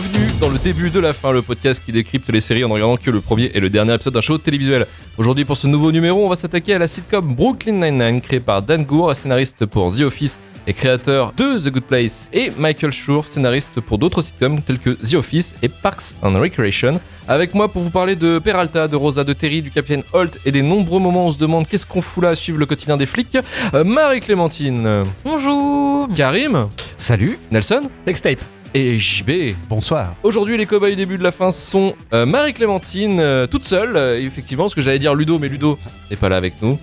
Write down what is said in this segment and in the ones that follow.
Bienvenue dans le début de la fin, le podcast qui décrypte les séries en ne regardant que le premier et le dernier épisode d'un show télévisuel. Aujourd'hui, pour ce nouveau numéro, on va s'attaquer à la sitcom Brooklyn Nine-Nine, créée par Dan Gour, scénariste pour The Office et créateur de The Good Place, et Michael Schur, scénariste pour d'autres sitcoms tels que The Office et Parks and Recreation. Avec moi pour vous parler de Peralta, de Rosa, de Terry, du Capitaine Holt et des nombreux moments où on se demande qu'est-ce qu'on fout là à suivre le quotidien des flics, euh, Marie-Clémentine, Bonjour Karim, Salut, Nelson Nextape. Et JB. Bonsoir. Aujourd'hui, les cobayes du début de la fin sont euh, Marie-Clémentine, euh, toute seule, euh, effectivement, parce que j'allais dire Ludo, mais Ludo n'est pas là avec nous.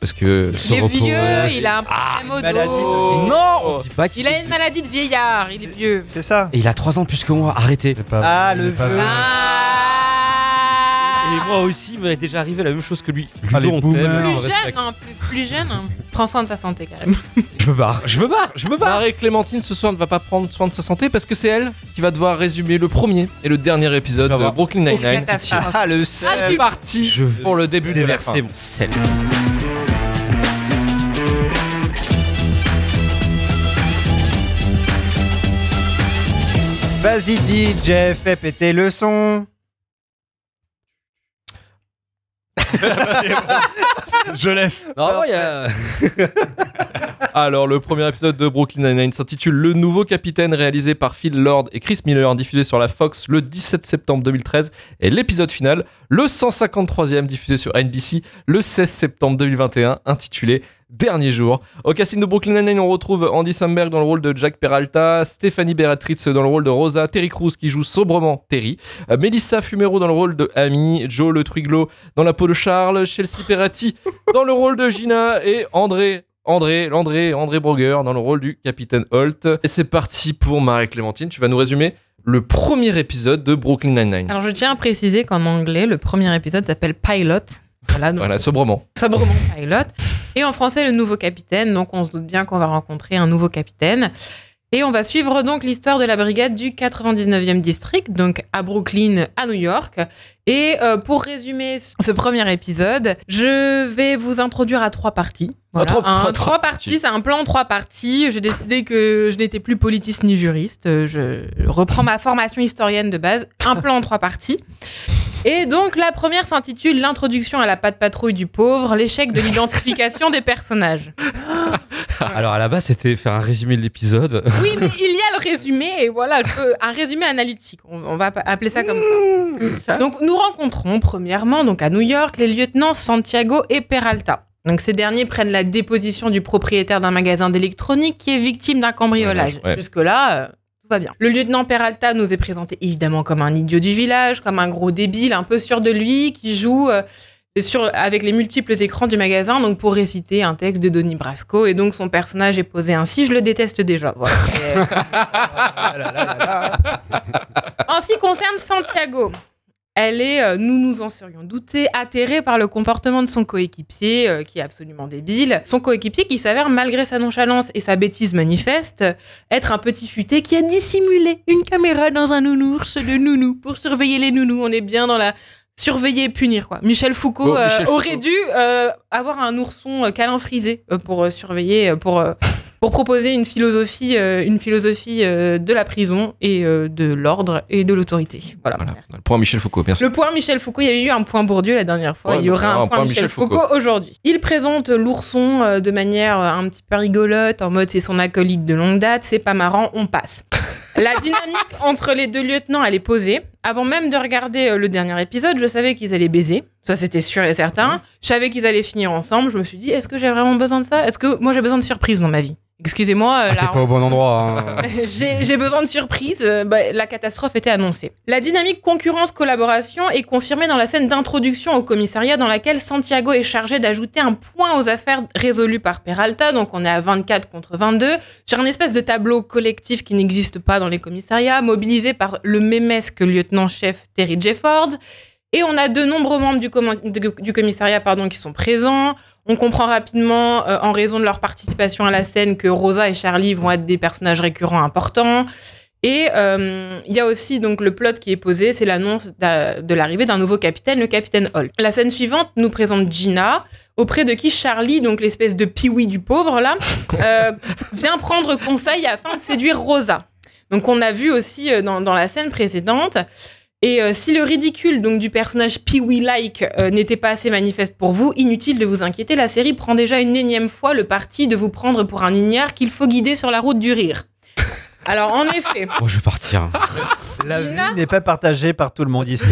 Parce que. Il est vieux, il a un problème au maladie. dos. Non Il a une maladie de vieillard, il est vieux. C'est ça. Et il a 3 ans plus que moi, arrêtez. Ah, le vieux. Ah Et moi aussi, il m'est déjà arrivé la même chose que lui. Ah, on on Plus respecte. jeune, en plus, plus jeune. hein. Prends soin de ta santé, quand même. Je me barre, je me barre, je me barre. Marie-Clémentine, ce soir, ne va pas prendre soin de sa santé parce que c'est elle qui va devoir résumer le premier et le dernier épisode de. Brooklyn Oh, Nine-Nine. catastrophe. Ah, le C'est tu- parti Je vais pour le début de la fin. déverser mon sel. Vas-y, DJ, fais péter le son. Je laisse. Non, il y a. Alors, le premier épisode de Brooklyn Nine-Nine s'intitule Le Nouveau Capitaine, réalisé par Phil Lord et Chris Miller, diffusé sur la Fox le 17 septembre 2013. Et l'épisode final, le 153e, diffusé sur NBC le 16 septembre 2021, intitulé Dernier jour. Au casting de Brooklyn Nine-Nine, on retrouve Andy Samberg dans le rôle de Jack Peralta, Stéphanie Beatrice dans le rôle de Rosa, Terry Crews qui joue sobrement Terry, euh, Melissa Fumero dans le rôle de Amy, Joe Le Twiglo dans la peau de Charles, Chelsea Peratti dans le rôle de Gina et André André, Landré, André Broger dans le rôle du capitaine Holt. Et c'est parti pour Marie-Clémentine. Tu vas nous résumer le premier épisode de Brooklyn Nine-Nine. Alors, je tiens à préciser qu'en anglais, le premier épisode s'appelle Pilot. Voilà, donc Voilà, sobrement. sobrement Pilot. Et en français, le nouveau capitaine. Donc, on se doute bien qu'on va rencontrer un nouveau capitaine. Et on va suivre donc l'histoire de la brigade du 99e district, donc à Brooklyn, à New York. Et euh, pour résumer ce premier épisode, je vais vous introduire à trois parties. Voilà, trois- un- trois- parties, c'est un plan en trois parties. J'ai décidé que je n'étais plus politiste ni juriste. Euh, Je reprends ma formation historienne de base. Un plan en trois parties. Et donc la première s'intitule L'introduction à la patte patrouille du pauvre, l'échec de l'identification des personnages. Alors à la base, c'était faire un résumé de l'épisode. Oui, mais il y a le résumé, et voilà, un résumé analytique. On, on va appeler ça comme ça. Donc nous rencontrons premièrement, donc à New York, les lieutenants Santiago et Peralta. Donc ces derniers prennent la déposition du propriétaire d'un magasin d'électronique qui est victime d'un cambriolage. Ouais. Jusque-là, euh, tout va bien. Le lieutenant Peralta nous est présenté évidemment comme un idiot du village, comme un gros débile, un peu sûr de lui, qui joue euh, sur, avec les multiples écrans du magasin, donc pour réciter un texte de Donnie Brasco. Et donc son personnage est posé ainsi, je le déteste déjà. Voilà. Ah en ce qui concerne Santiago, elle est, euh, nous nous en serions doutés, atterrée par le comportement de son coéquipier, euh, qui est absolument débile. Son coéquipier qui s'avère, malgré sa nonchalance et sa bêtise manifeste, être un petit futé qui a dissimulé une caméra dans un nounours de nounou pour surveiller les nounous. On est bien dans la surveiller et punir quoi. Michel Foucault Oh, euh, Foucault. aurait dû euh, avoir un ourson câlin frisé pour surveiller, pour pour proposer une philosophie, euh, une philosophie euh, de la prison et euh, de l'ordre et de l'autorité. Voilà. Voilà. Le point Michel Foucault, merci. Le point Michel Foucault, il y a eu un point Bourdieu la dernière fois, Ouais, il y aura un, point, Michel, Foucault, aujourd'hui. Il présente l'ourson de manière un petit peu rigolote, en mode c'est son acolyte de longue date, c'est pas marrant, on passe. La dynamique entre les deux lieutenants, elle est posée. Avant même de regarder le dernier épisode, je savais qu'ils allaient baiser. Ça, c'était sûr et certain. Je savais qu'ils allaient finir ensemble. Je me suis dit, est-ce que j'ai vraiment besoin de ça? Est-ce que moi, j'ai besoin de surprises dans ma vie? Excusez-moi. euh, Ah, t'es pas au bon endroit. hein. j'ai besoin de surprise. euh, bah, la catastrophe était annoncée. La dynamique concurrence-collaboration est confirmée dans la scène d'introduction au commissariat dans laquelle Santiago est chargé d'ajouter un point aux affaires résolues par Peralta. Donc on est à 24 contre 22 sur un espèce de tableau collectif qui n'existe pas dans les commissariats, mobilisé par le mémesque lieutenant-chef Terry Jeffords. Et on a de nombreux membres du, commen- de- du commissariat pardon, qui sont présents. On comprend rapidement, euh, en raison de leur participation à la scène, que Rosa et Charlie vont être des personnages récurrents importants. Et euh, il y a aussi donc le plot qui est posé, c'est l'annonce de l'arrivée d'un nouveau capitaine, le capitaine Holt. La scène suivante nous présente Gina, auprès de qui Charlie, donc l'espèce de piwi du pauvre là, euh, vient prendre conseil afin de séduire Rosa. Donc on a vu aussi dans, dans la scène précédente. Et euh, si le ridicule donc du personnage Pee-wee-like euh, n'était pas assez manifeste pour vous, inutile de vous inquiéter, la série prend déjà une énième fois le parti de vous prendre pour un ignare qu'il faut guider sur la route du rire. Alors en effet, Bon, je vais partir. La Gina vie n'est pas partagée par tout le monde ici.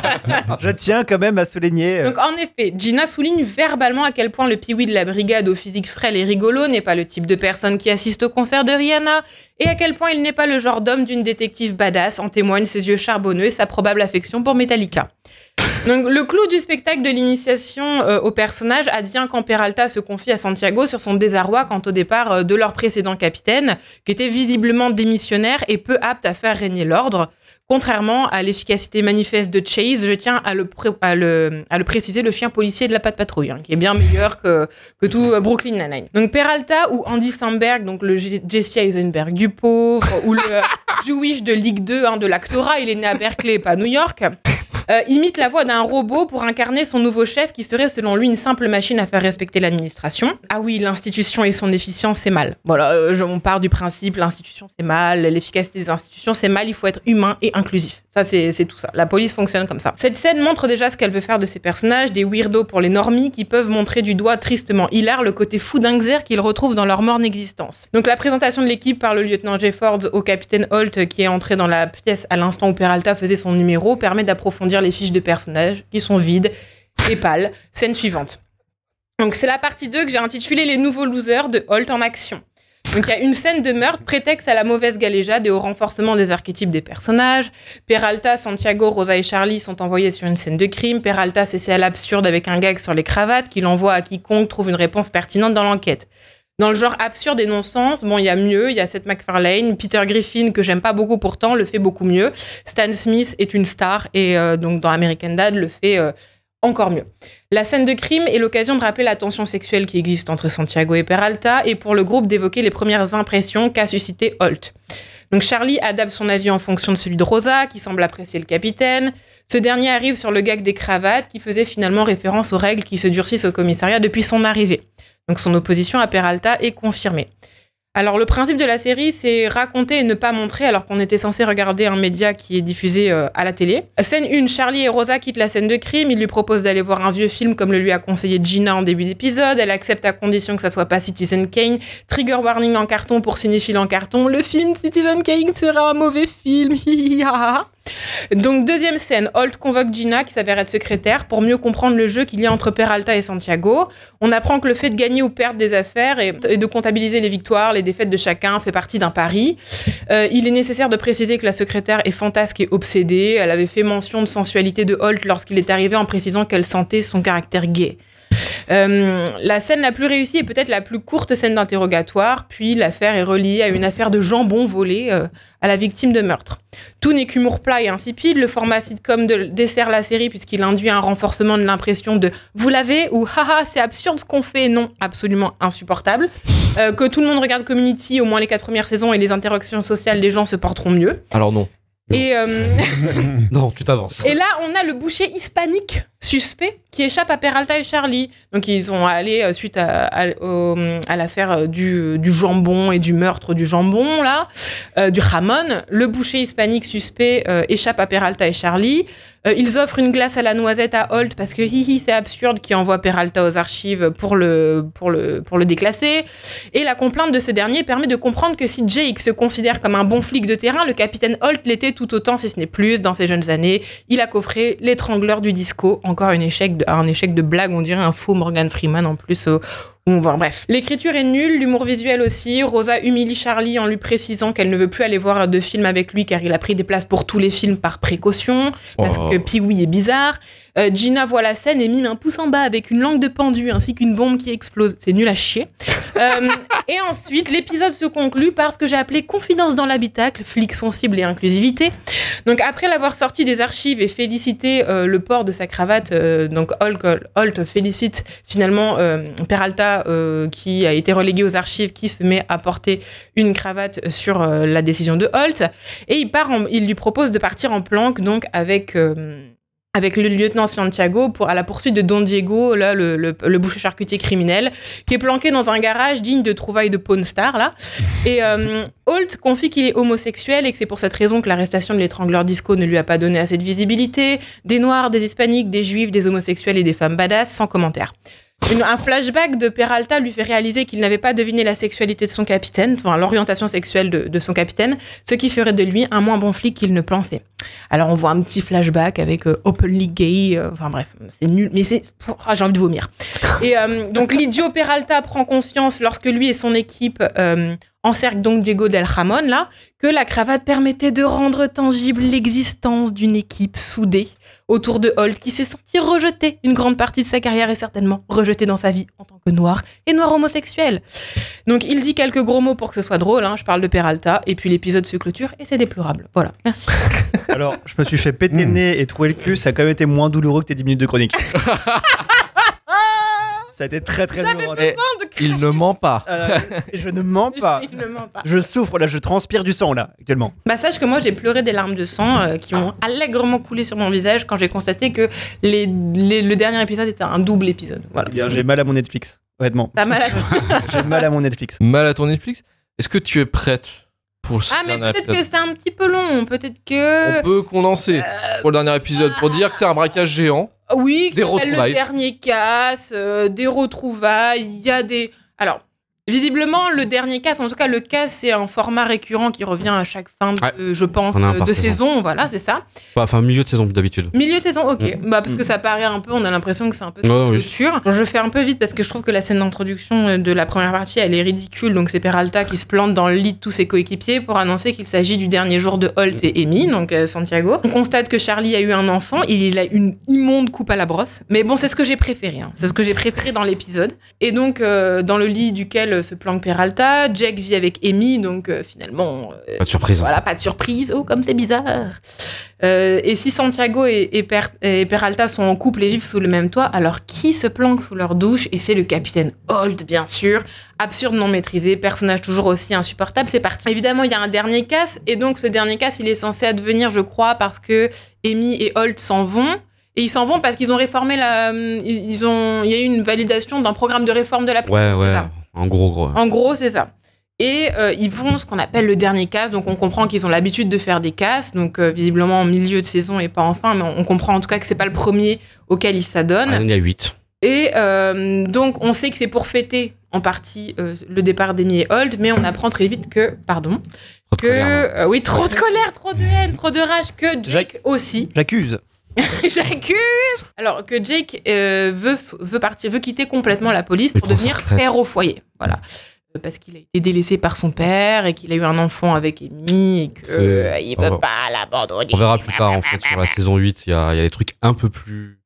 Je tiens quand même à souligner. euh, Donc en effet, Gina souligne verbalement à quel point le Pee-wee de la brigade au physique frêle et rigolo n'est pas le type de personne qui assiste au concert de Rihanna et à quel point il n'est pas le genre d'homme d'une détective badass, en témoignent ses yeux charbonneux et sa probable affection pour Metallica. Donc le clou du spectacle de l'initiation euh, au personnage advient quand Peralta se confie à Santiago sur son désarroi quant au départ euh, de leur précédent capitaine, qui était visiblement démissionnaire et peu apte à faire régner l'ordre. Contrairement à l'efficacité manifeste de Chase, je tiens à le, préciser, le chien policier de la patte patrouille, hein, qui est bien meilleur que, tout euh, Brooklyn Nine-Nine. Donc Peralta ou Andy Samberg, donc le Jesse Eisenberg du pauvre, ou le Jewish de Ligue 2 hein, de l'actora, il est né à Berkeley, pas à New York. Euh, imite la voix d'un robot pour incarner son nouveau chef qui serait selon lui une simple machine à faire respecter l'administration. Ah oui, l'institution et son efficience, c'est mal. Voilà, euh, on part du principe, l'institution c'est mal, l'efficacité des institutions c'est mal, il faut être humain et inclusif. Ça, c'est tout ça. La police fonctionne comme ça. Cette scène montre déjà ce qu'elle veut faire de ses personnages, des weirdos pour les normies qui peuvent montrer du doigt tristement hilar le côté fou d'Ingzer qu'ils retrouvent dans leur morne existence. Donc la présentation de l'équipe par le lieutenant Jeffords au capitaine Holt qui est entré dans la pièce à l'instant où Peralta faisait son numéro permet d'approfondir les fiches de personnages qui sont vides et pâles. Scène suivante. Donc c'est la partie 2 que j'ai intitulée Les nouveaux losers de Holt en action. Donc il y a une scène de meurtre, prétexte à la mauvaise galéjade et au renforcement des archétypes des personnages. Peralta, Santiago, Rosa et Charlie sont envoyés sur une scène de crime. Peralta s'essaie à l'absurde avec un gag sur les cravates qu'il envoie à quiconque trouve une réponse pertinente dans l'enquête. Dans le genre absurde et non-sens, bon, il y a mieux, il y a Seth MacFarlane, Peter Griffin, que j'aime pas beaucoup pourtant, le fait beaucoup mieux. Stan Smith est une star et euh, donc dans American Dad le fait euh, encore mieux. La scène de crime est l'occasion de rappeler la tension sexuelle qui existe entre Santiago et Peralta et pour le groupe d'évoquer les premières impressions qu'a suscité Holt. Charlie adapte son avis en fonction de celui de Rosa, qui semble apprécier le capitaine. Ce dernier arrive sur le gag des cravates, qui faisait finalement référence aux règles qui se durcissent au commissariat depuis son arrivée. Donc son opposition à Peralta est confirmée. Alors le principe de la série, c'est raconter et ne pas montrer alors qu'on était censé regarder un média qui est diffusé euh, à la télé. Scène 1, Charlie et Rosa quittent la scène de crime, il lui propose d'aller voir un vieux film comme le lui a conseillé Gina en début d'épisode, elle accepte à condition que ça soit pas Citizen Kane, trigger warning en carton pour cinéphile en carton, le film Citizen Kane sera un mauvais film. Donc deuxième scène, Holt convoque Gina qui s'avère être secrétaire pour mieux comprendre le jeu qu'il y a entre Peralta et Santiago. On apprend que le fait de gagner ou perdre des affaires et, de comptabiliser les victoires, les défaites de chacun fait partie d'un pari. Euh, il est nécessaire de préciser que la secrétaire est fantasque et obsédée. Elle avait fait mention de sensualité de Holt lorsqu'il est arrivé en précisant qu'elle sentait son caractère gay. Euh, la scène la plus réussie est peut-être la plus courte scène d'interrogatoire, puis l'affaire est reliée à une affaire de jambon volé euh, à la victime de meurtre. Tout n'est qu'humour plat et insipide, le format sitcom de- dessert la série puisqu'il induit un renforcement de l'impression de « vous l'avez » ou « haha, c'est absurde ce qu'on fait », non, absolument insupportable. Euh, que tout le monde regarde Community, au moins les quatre premières saisons, et les interactions sociales des gens se porteront mieux. Alors non. Et, euh, Non, tu t'avances. et là, on a le boucher hispanique suspect qui échappe à Peralta et Charlie. Donc, ils ont allé euh, suite à, l'affaire euh, du, du jambon et du meurtre du jambon, là, euh, du jamon. Le boucher hispanique suspect échappe à Peralta et Charlie. Ils offrent une glace à la noisette à Holt parce que hihi, c'est absurde qui envoie Peralta aux archives pour le, pour, le, pour le déclasser. Et la complainte de ce dernier permet de comprendre que si Jake se considère comme un bon flic de terrain, le capitaine Holt l'était tout autant, si ce n'est plus, dans ses jeunes années. Il a coffré l'étrangleur du disco. Encore un échec de, un échec de blague, on dirait un faux Morgan Freeman en plus. Où on voit- bref. L'écriture est nulle, l'humour visuel aussi. Rosa humilie Charlie en lui précisant qu'elle ne veut plus aller voir de film avec lui car il a pris des places pour tous les films par précaution parce Oh. que Pee-wee est bizarre. Euh, Gina voit la scène et mime un pouce en bas avec une langue de pendu ainsi qu'une bombe qui explose. C'est nul à chier. Euh, et ensuite, l'épisode se conclut par ce que j'ai appelé confidence dans l'habitacle, flic sensible et inclusivité. Donc après l'avoir sorti des archives et félicité euh, le port de sa cravate, donc Holt, Holt félicite finalement euh, Euh, qui a été relégué aux archives, qui se met à porter une cravate sur euh, la décision de Holt et il part, il lui propose de partir en planque donc avec euh, avec le lieutenant Santiago pour à la poursuite de Don Diego, là, le, le, boucher charcutier criminel, qui est planqué dans un garage digne de trouvailles de Pawn Star, là. Et Holt confie qu'il est homosexuel et que c'est pour cette raison que l'arrestation de l'étrangleur disco ne lui a pas donné assez de visibilité. Des noirs, des hispaniques, des juifs, des homosexuels et des femmes badass, sans commentaire. Un flashback de Peralta lui fait réaliser qu'il n'avait pas deviné la sexualité de son capitaine, enfin l'orientation sexuelle de, son capitaine, ce qui ferait de lui un moins bon flic qu'il ne pensait. Alors on voit un petit flashback avec euh, openly gay, euh, enfin bref, c'est nul, mais c'est, ah, j'ai envie de vomir. Et euh, donc l'idiot Peralta prend conscience lorsque lui et son équipe encerclent donc Diego del Ramon là, que la cravate permettait de rendre tangible l'existence d'une équipe soudée autour de Holt qui s'est senti rejeté une grande partie de sa carrière et certainement rejeté dans sa vie en tant que noir et noir homosexuel. Donc il dit quelques gros mots pour que ce soit drôle, hein, je parle de Peralta, et puis l'épisode se clôture et c'est déplorable. Voilà, merci. Alors, je me suis fait péter le nez et trouver le cul, ça a quand même été moins douloureux que tes 10 minutes de chronique. ça a été très très douloureux. Et il ne ment pas. Euh, je ne mens pas. Il ne ment pas. Je souffre là, je transpire du sang là, actuellement. Bah sache que moi j'ai pleuré des larmes de sang euh, qui ont allègrement coulé sur mon visage quand j'ai constaté que les, les- le dernier épisode était un double épisode. Voilà. Eh bien, j'ai mal à mon Netflix, honnêtement. T'as mal à toi. J'ai mal à mon Netflix. Mal à ton Netflix? Est-ce que tu es prête pour ce Ah mais peut-être épisode? que c'est un petit peu long, peut-être que... On peut condenser pour le dernier épisode pour dire que c'est un braquage géant. Oui, Des le dernier casse, euh, des retrouvailles, il y a des... Alors, visiblement, le dernier casse, en tout cas le casse, c'est un format récurrent qui revient à chaque fin, de, Ouais. je pense, euh, de saison. saison. Voilà, c'est ça. Pas- Enfin, milieu de saison d'habitude. Milieu de saison, ok. Mm. Bah, parce que ça paraît un peu, on a l'impression que c'est un peu une oui. clôture. Je fais un peu vite parce que je trouve que la scène d'introduction euh, de la première partie, elle est ridicule. Donc c'est Peralta qui se plante dans le lit de tous ses coéquipiers pour annoncer qu'il s'agit du dernier jour de Holt et Amy, donc euh, Santiago. On constate que Charlie a eu un enfant, il a une immonde coupe à la brosse. Mais bon, c'est ce que j'ai préféré. hein. C'est ce que j'ai préféré dans l'épisode. Et donc, euh, dans le lit duquel euh, se planque Peralta, Jack vit avec Amy, donc euh, finalement, euh, Pas de surprise. voilà, pas de surprise. Oh, comme c'est bizarre. Et si Santiago et, et Per- et Peralta sont en couple et vivent sous le même toit, alors qui se planque sous leur douche? Et c'est le capitaine Holt, bien sûr. Absurde, non maîtrisé, personnage toujours aussi insupportable. C'est parti. Évidemment, il y a un dernier casse. Et donc, ce dernier casse, il est censé advenir, je crois, parce que Amy et Holt s'en vont. Et ils s'en vont parce qu'ils ont réformé la. Ils ont. Il y a eu une validation d'un programme de réforme de la prison. Ouais, ouais. ça. En gros, gros. En gros, c'est ça. Et euh, ils font ce qu'on appelle le dernier casse. Donc, on comprend qu'ils ont l'habitude de faire des casses. Donc, euh, visiblement, en milieu de saison et pas en fin. Mais on comprend en tout cas que c'est pas le premier auquel ils s'adonnent. Ah, il y a 8. Et euh, donc, on sait que c'est pour fêter en partie euh, le départ d'Amy et Holt. Mais on apprend très vite que, pardon, Trop de que. colère, euh, oui, trop de colère, trop de haine, trop de rage. Que Jake aussi. J'accuse. J'accuse Alors que Jake euh, veut, veut partir, veut quitter complètement la police pour devenir père au foyer. Voilà. Euh, Parce qu'il a été délaissé par son père et qu'il a eu un enfant avec Amy et qu'il C'est- ne peut va- pas l'abandonner. On verra plus tard, en fait, sur la saison 8, il y a, il y a des trucs un peu plus.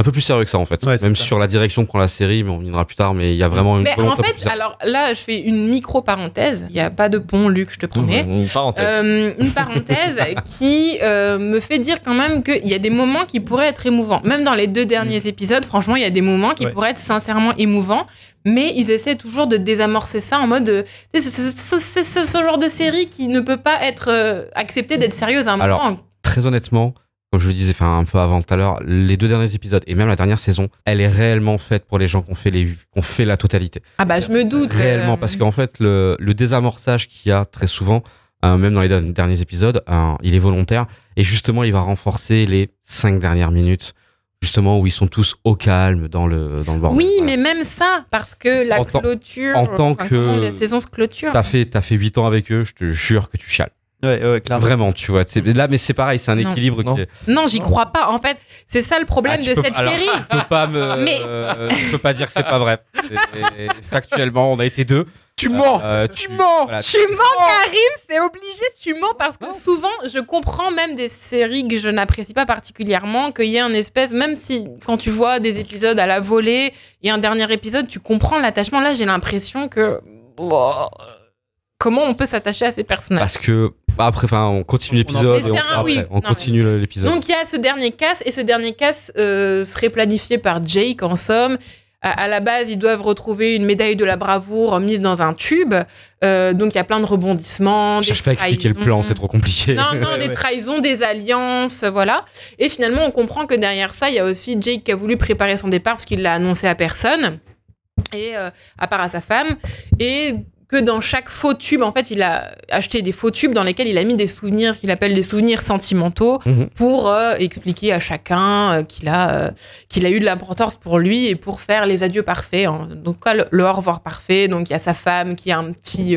Un peu plus sérieux que ça en fait. Ouais, Même ça. sur la direction que prend la série, mais on viendra plus tard. Mais il y a vraiment une Mais en fait, plus alors là, je fais une micro-parenthèse. Il n'y a pas de pont, Luc, je te promets. Une parenthèse. Euh, une parenthèse qui euh, me fait dire quand même qu'il y a des moments qui pourraient être émouvants. Même dans les deux derniers épisodes, franchement, il y a des moments qui Ouais. pourraient être sincèrement émouvants. Mais ils essaient toujours de désamorcer ça en mode. euh, c'est ce genre de série qui ne peut pas être euh, accepté d'être sérieuse à un Alors, moment. Très honnêtement, comme je le disais enfin, un peu avant tout à l'heure, les deux derniers épisodes et même la dernière saison, elle est réellement faite pour les gens qui ont fait, les, qui ont fait la totalité. Ah bah, je me doute. Réellement, euh, parce qu'en fait, le, le désamorçage qu'il y a très souvent, euh, même dans les derniers- épisodes, euh, il est volontaire. Et justement, il va renforcer les cinq dernières minutes, justement, où ils sont tous au calme dans le, dans le bordel. Oui, Voilà. mais même ça, parce que la En clôture. en tant enfin, que- la saison se clôture. T'as fait, t'as fait 8 ans avec eux, je te jure que tu chiales. Ouais, ouais, clairement. Vraiment, tu vois. C'est- Là, mais c'est pareil, c'est un Non. équilibre Non. qui est. Non, j'y crois pas. En fait, c'est ça le problème Ah, tu de peux- cette alors, série. Je peux pas me. Mais- euh, je peux pas dire que c'est pas vrai. Factuellement, on a été deux. tu mens Euh, Tu mens voilà, Tu mens, Karim, c'est obligé, tu mens parce que souvent, je comprends même des séries que je n'apprécie pas particulièrement, qu'il y ait un espèce, même si quand tu vois des épisodes à la volée, il y a un dernier épisode, tu comprends l'attachement. Là, j'ai l'impression que. Comment on peut s'attacher à ces personnages Parce que bah, après, enfin, on continue l'épisode on, un- après. oui. on Non, mais- continue l'épisode. Donc il y a ce dernier casse, et ce dernier casse euh, serait planifié par Jake en somme. À, à la base, ils doivent retrouver une médaille de la bravoure mise dans un tube. Euh, donc il y a plein de rebondissements. Je cherche pas à expliquer le plan, c'est trop compliqué. Non, non, Ouais, des ouais. trahisons, des alliances, voilà. Et finalement, on comprend que derrière ça, il y a aussi Jake qui a voulu préparer son départ parce qu'il l'a annoncé à personne, et euh, à part à sa femme, et que dans chaque faux tube, en fait, il a acheté des faux tubes dans lesquels il a mis des souvenirs qu'il appelle des souvenirs sentimentaux Mhm. pour euh, expliquer à chacun euh, qu'il a, euh, qu'il a eu de l'importance pour lui et pour faire les adieux parfaits. hein. Donc, quoi, le, le au revoir parfait. Donc, il y a sa femme qui a un petit,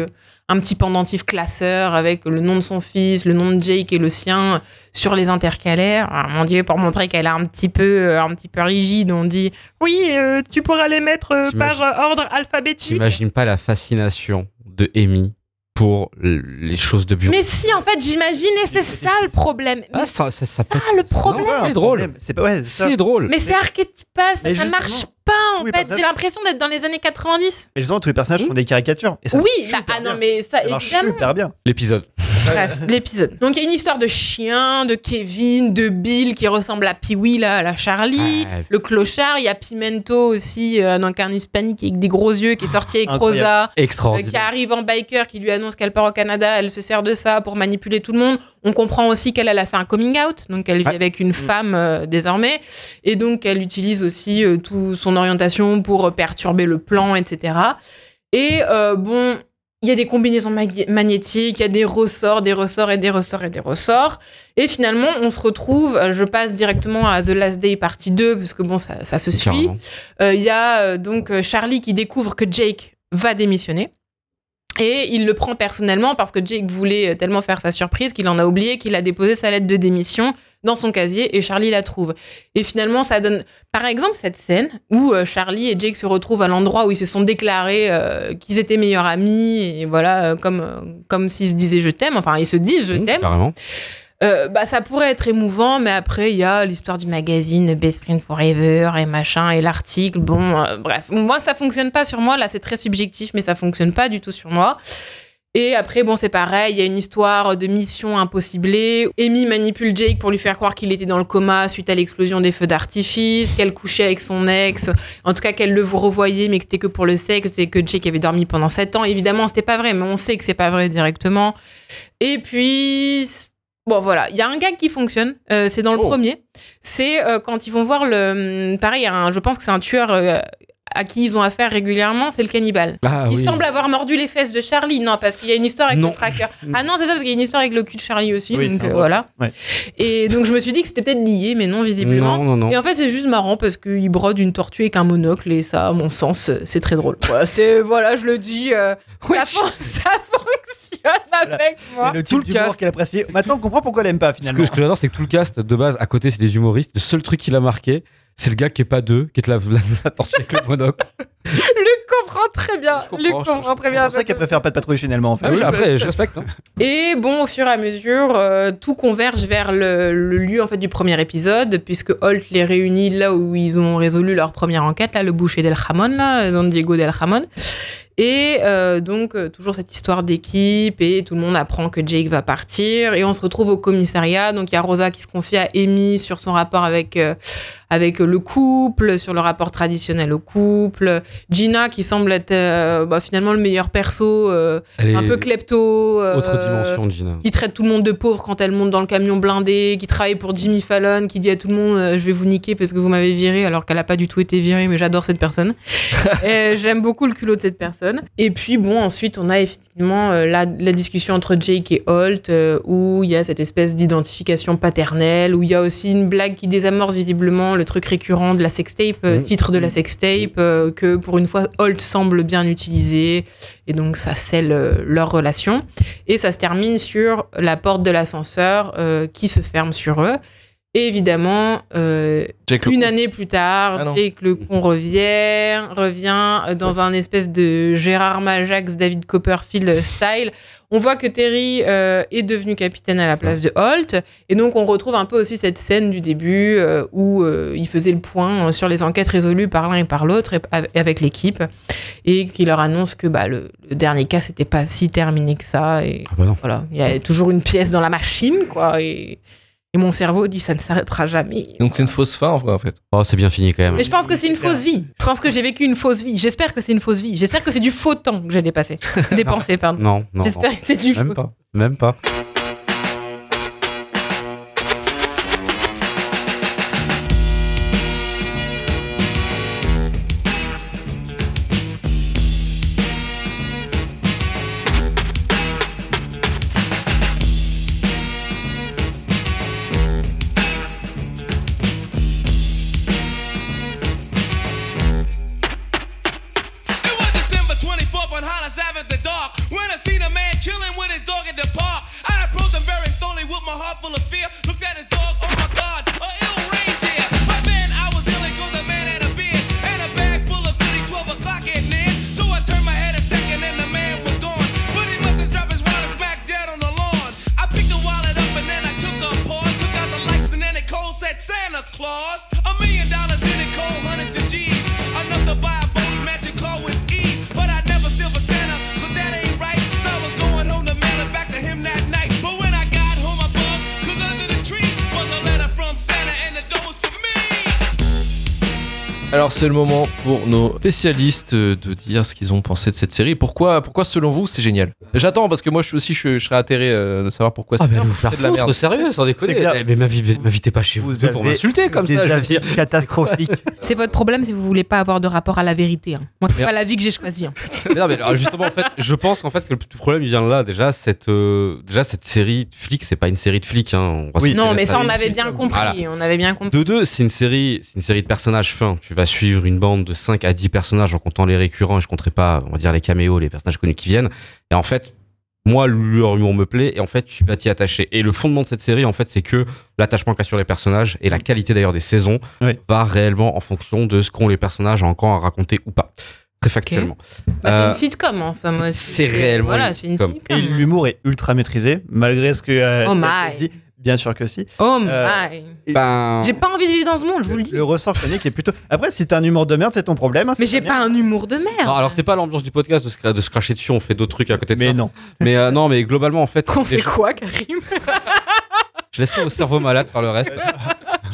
un petit pendentif classeur avec le nom de son fils, le nom de Jake et le sien sur les intercalaires. Ah, mon Dieu, pour montrer qu'elle est un petit peu, euh, un petit peu rigide, on dit oui, euh, tu pourras les mettre euh, par euh, ordre alphabétique. T'imagines pas la fascination de Amy pour les choses de bureau. Mais si, en fait, j'imagine, et c'est ça le problème. Mais Ah, ça, ça, ça peut ça, le problème. C'est drôle. C'est ouais, drôle. Mais c'est archétypal, ça, Mais marche pas en Oui, fait. J'ai l'impression d'être dans les années 90. Mais justement, tous les personnages font des caricatures. Et ça oui, marche bah, super ah non, mais ça, ça marche évidemment. super bien. L'épisode. Bref, l'épisode. Donc il y a une histoire de chien, de Kevin, de Bill qui ressemble à Pee-wee, là, à la Charlie. Ah, Le clochard, il y a Pimento aussi, euh, donc un hispanique avec des gros yeux qui est sorti avec. Rosa. euh, qui arrive en biker, qui lui annonce qu'elle part au Canada, elle se sert de ça pour manipuler tout le monde. On comprend aussi qu'elle elle a fait un coming out, donc elle vit avec une femme euh, désormais, et donc elle utilise aussi euh, toute son orientation pour perturber le plan, etc. Et euh, bon, il y a des combinaisons magné- magnétiques, il y a des ressorts, des ressorts et des ressorts et des ressorts. Et finalement, on se retrouve, euh, je passe directement à The Last Day partie 2, parce que bon, ça, ça se suit. Euh, Il y a euh, donc Charlie qui découvre que Jake va démissionner. Et il le prend personnellement parce que Jake voulait tellement faire sa surprise qu'il en a oublié qu'il a déposé sa lettre de démission dans son casier et Charlie la trouve. Et finalement, ça donne, par exemple, cette scène où euh, Charlie et Jake se retrouvent à l'endroit où ils se sont déclarés euh, qu'ils étaient meilleurs amis et voilà, euh, comme, comme s'ils se disaient je t'aime, enfin ils se disent je Mmh, t'aime. Carrément. Bah, ça pourrait être émouvant, mais après, il y a l'histoire du magazine Best Friend Forever et machin, et l'article. Bon, bref. Moi, ça fonctionne pas sur moi. Là, c'est très subjectif, mais ça fonctionne pas du tout sur moi. Et après, bon, c'est pareil, il y a une histoire de mission impossiblée. Amy manipule Jake pour lui faire croire qu'il était dans le coma suite à l'explosion des feux d'artifice, qu'elle couchait avec son ex, en tout cas qu'elle le revoyait, mais que c'était que pour le sexe, et que Jake avait dormi pendant 7 ans. Évidemment, c'était pas vrai, mais on sait que c'est pas vrai directement. Et puis, bon, voilà, il y a un gag qui fonctionne, euh, c'est dans le Oh. premier. C'est euh, quand ils vont voir le. Pareil, un- je pense que c'est un tueur euh, à qui ils ont affaire régulièrement, c'est le cannibale. Ah, qui oui. semble avoir mordu les fesses de Charlie. Non, parce qu'il y a une histoire avec Non. le tracker. Ah non, c'est ça, parce qu'il y a une histoire avec le cul de Charlie aussi. Oui, donc euh, voilà. Ouais. Et donc je me suis dit que c'était peut-être lié, mais non, visiblement. Non, non, non. Et en fait, c'est juste marrant parce qu'il brode une tortue avec un monocle et ça, à mon sens, c'est très drôle. Voilà, c'est, voilà je le dis, euh, Oui. ça, fon- ça fonctionne avec moi. C'est le Tout type d'humour qu'elle apprécie. Maintenant, on comprend pourquoi elle aime pas Ce finalement. que, ce que j'adore, c'est que tout le cast de base, à côté, c'est des humoristes. Le seul truc qu'il a marqué, c'est le gars qui est pas deux, qui est la, la, la tortue avec le monocle. Luc comprend très bien. Je comprends, Luc je- comprend très C'est bien. pour ça qu'elle préfère pas de patrouille finalement en fait. Ah oui, après, je respecte. hein. Et bon, au fur et à mesure, euh, tout converge vers le, le lieu en fait du premier épisode, puisque Holt les réunit là où ils ont résolu leur première enquête, là, le boucher del Jamon, là, Don Diego del. Et euh, donc, euh, toujours cette histoire d'équipe, et tout le monde apprend que Jake va partir, et on se retrouve au commissariat. Donc, il y a Rosa qui se confie à Amy sur son rapport avec, euh, avec le couple, sur le rapport traditionnel au couple. Gina qui semble être euh, bah, finalement le meilleur perso, euh, un peu klepto. euh, autre dimension, Gina. qui traite tout le monde de pauvre quand elle monte dans le camion blindé, qui travaille pour Jimmy Fallon, qui dit à tout le monde je vais vous niquer parce que vous m'avez viré alors qu'elle a pas du tout été virée, mais j'adore cette personne. J'aime beaucoup le culot de cette personne. Et puis bon, ensuite on a effectivement la, la discussion entre Jake et Holt où il y a cette espèce d'identification paternelle, où il y a aussi une blague qui désamorce visiblement le truc récurrent de la sextape, euh, Mhm. titre de la sextape, euh, que pour une fois Holt semble bien utiliser. Et donc ça scelle euh, leur relation. Et ça se termine sur la porte de l'ascenseur euh, qui se ferme sur eux. Et évidemment, euh, Jake le une con. année plus tard, Ah. Jake le con revient, revient dans un espèce de Gérard Majax, David Copperfield style. On voit que Terry euh, est devenu capitaine à la place de Holt. Et donc, on retrouve un peu aussi cette scène du début euh, où euh, il faisait le point sur les enquêtes résolues par l'un et par l'autre avec l'équipe. Et qui leur annonce que bah, le, le dernier cas, c'était pas si terminé que ça. Et Ah bah non. voilà, il y a toujours une pièce dans la machine, quoi. Et, Et mon cerveau dit ça ne s'arrêtera jamais. Donc c'est une fausse fin, en fait. Oh, c'est bien fini quand même. Mais je pense que c'est une fausse vie. Je pense que j'ai vécu une fausse vie. J'espère que c'est une fausse vie. J'espère que c'est du faux temps que j'ai dépassé. Dépensé, pardon. Non, non, non. J'espère que c'est du Même faux pas. Même pas. C'est le moment pour nos spécialistes de dire ce qu'ils ont pensé de cette série. Pourquoi, pourquoi selon vous c'est génial? J'attends parce que moi je suis aussi je, je serais atterré euh, de savoir pourquoi Ah, mais vous faire c'est de la foutre, merde. sérieux, sans déconner. Eh, Mais m'invitez pas chez vous, deux pour m'insulter comme des ça, je veux avis dire. catastrophiques. C'est votre problème si vous voulez pas avoir de rapport à la vérité. hein. Moi, c'est pas la vie que j'ai choisie. hein. Mais non, mais alors, justement, en fait, je pense qu'en fait que le problème il vient de là. Déjà, cette, euh, déjà, cette série de flics, c'est pas une série de flics. Hein. On Oui. Non, mais ça, on avait bien compris. Voilà. On avait bien compris. De deux, c'est une série, c'est une série de personnages fins. Tu vas suivre une bande de 5 à 10 personnages en comptant les récurrents et je compterai pas, on va dire les caméos, les personnages connus qui viennent. Et en fait, moi, leur humour me plaît et en fait, tu vas t'y attacher. Et le fondement de cette série, en fait, c'est que l'attachement qu'a sur les personnages et la qualité d'ailleurs des saisons Oui. va réellement en fonction de ce qu'ont les personnages encore à raconter ou pas. Très factuellement. Bah, c'est Euh, une sitcom en somme aussi. c'est réellement Voilà, une c'est une sitcom. sitcom. Et l'humour est ultra maîtrisé, malgré ce que euh, Oh dit. Bien sûr que si. Oh Euh, my. Ben, J'ai pas envie de vivre dans ce monde, je vous le dis. Le ressort comique est plutôt. Après, si t'as un humour de merde, c'est ton problème. hein, Mais j'ai pas un humour de merde. non, alors c'est pas l'ambiance du podcast de se, de se cracher dessus, on fait d'autres trucs à côté de Mais ça. non. Mais euh, non, mais globalement en fait, On fait gens- quoi, Karim? Je laisserai au cerveau malade faire le reste.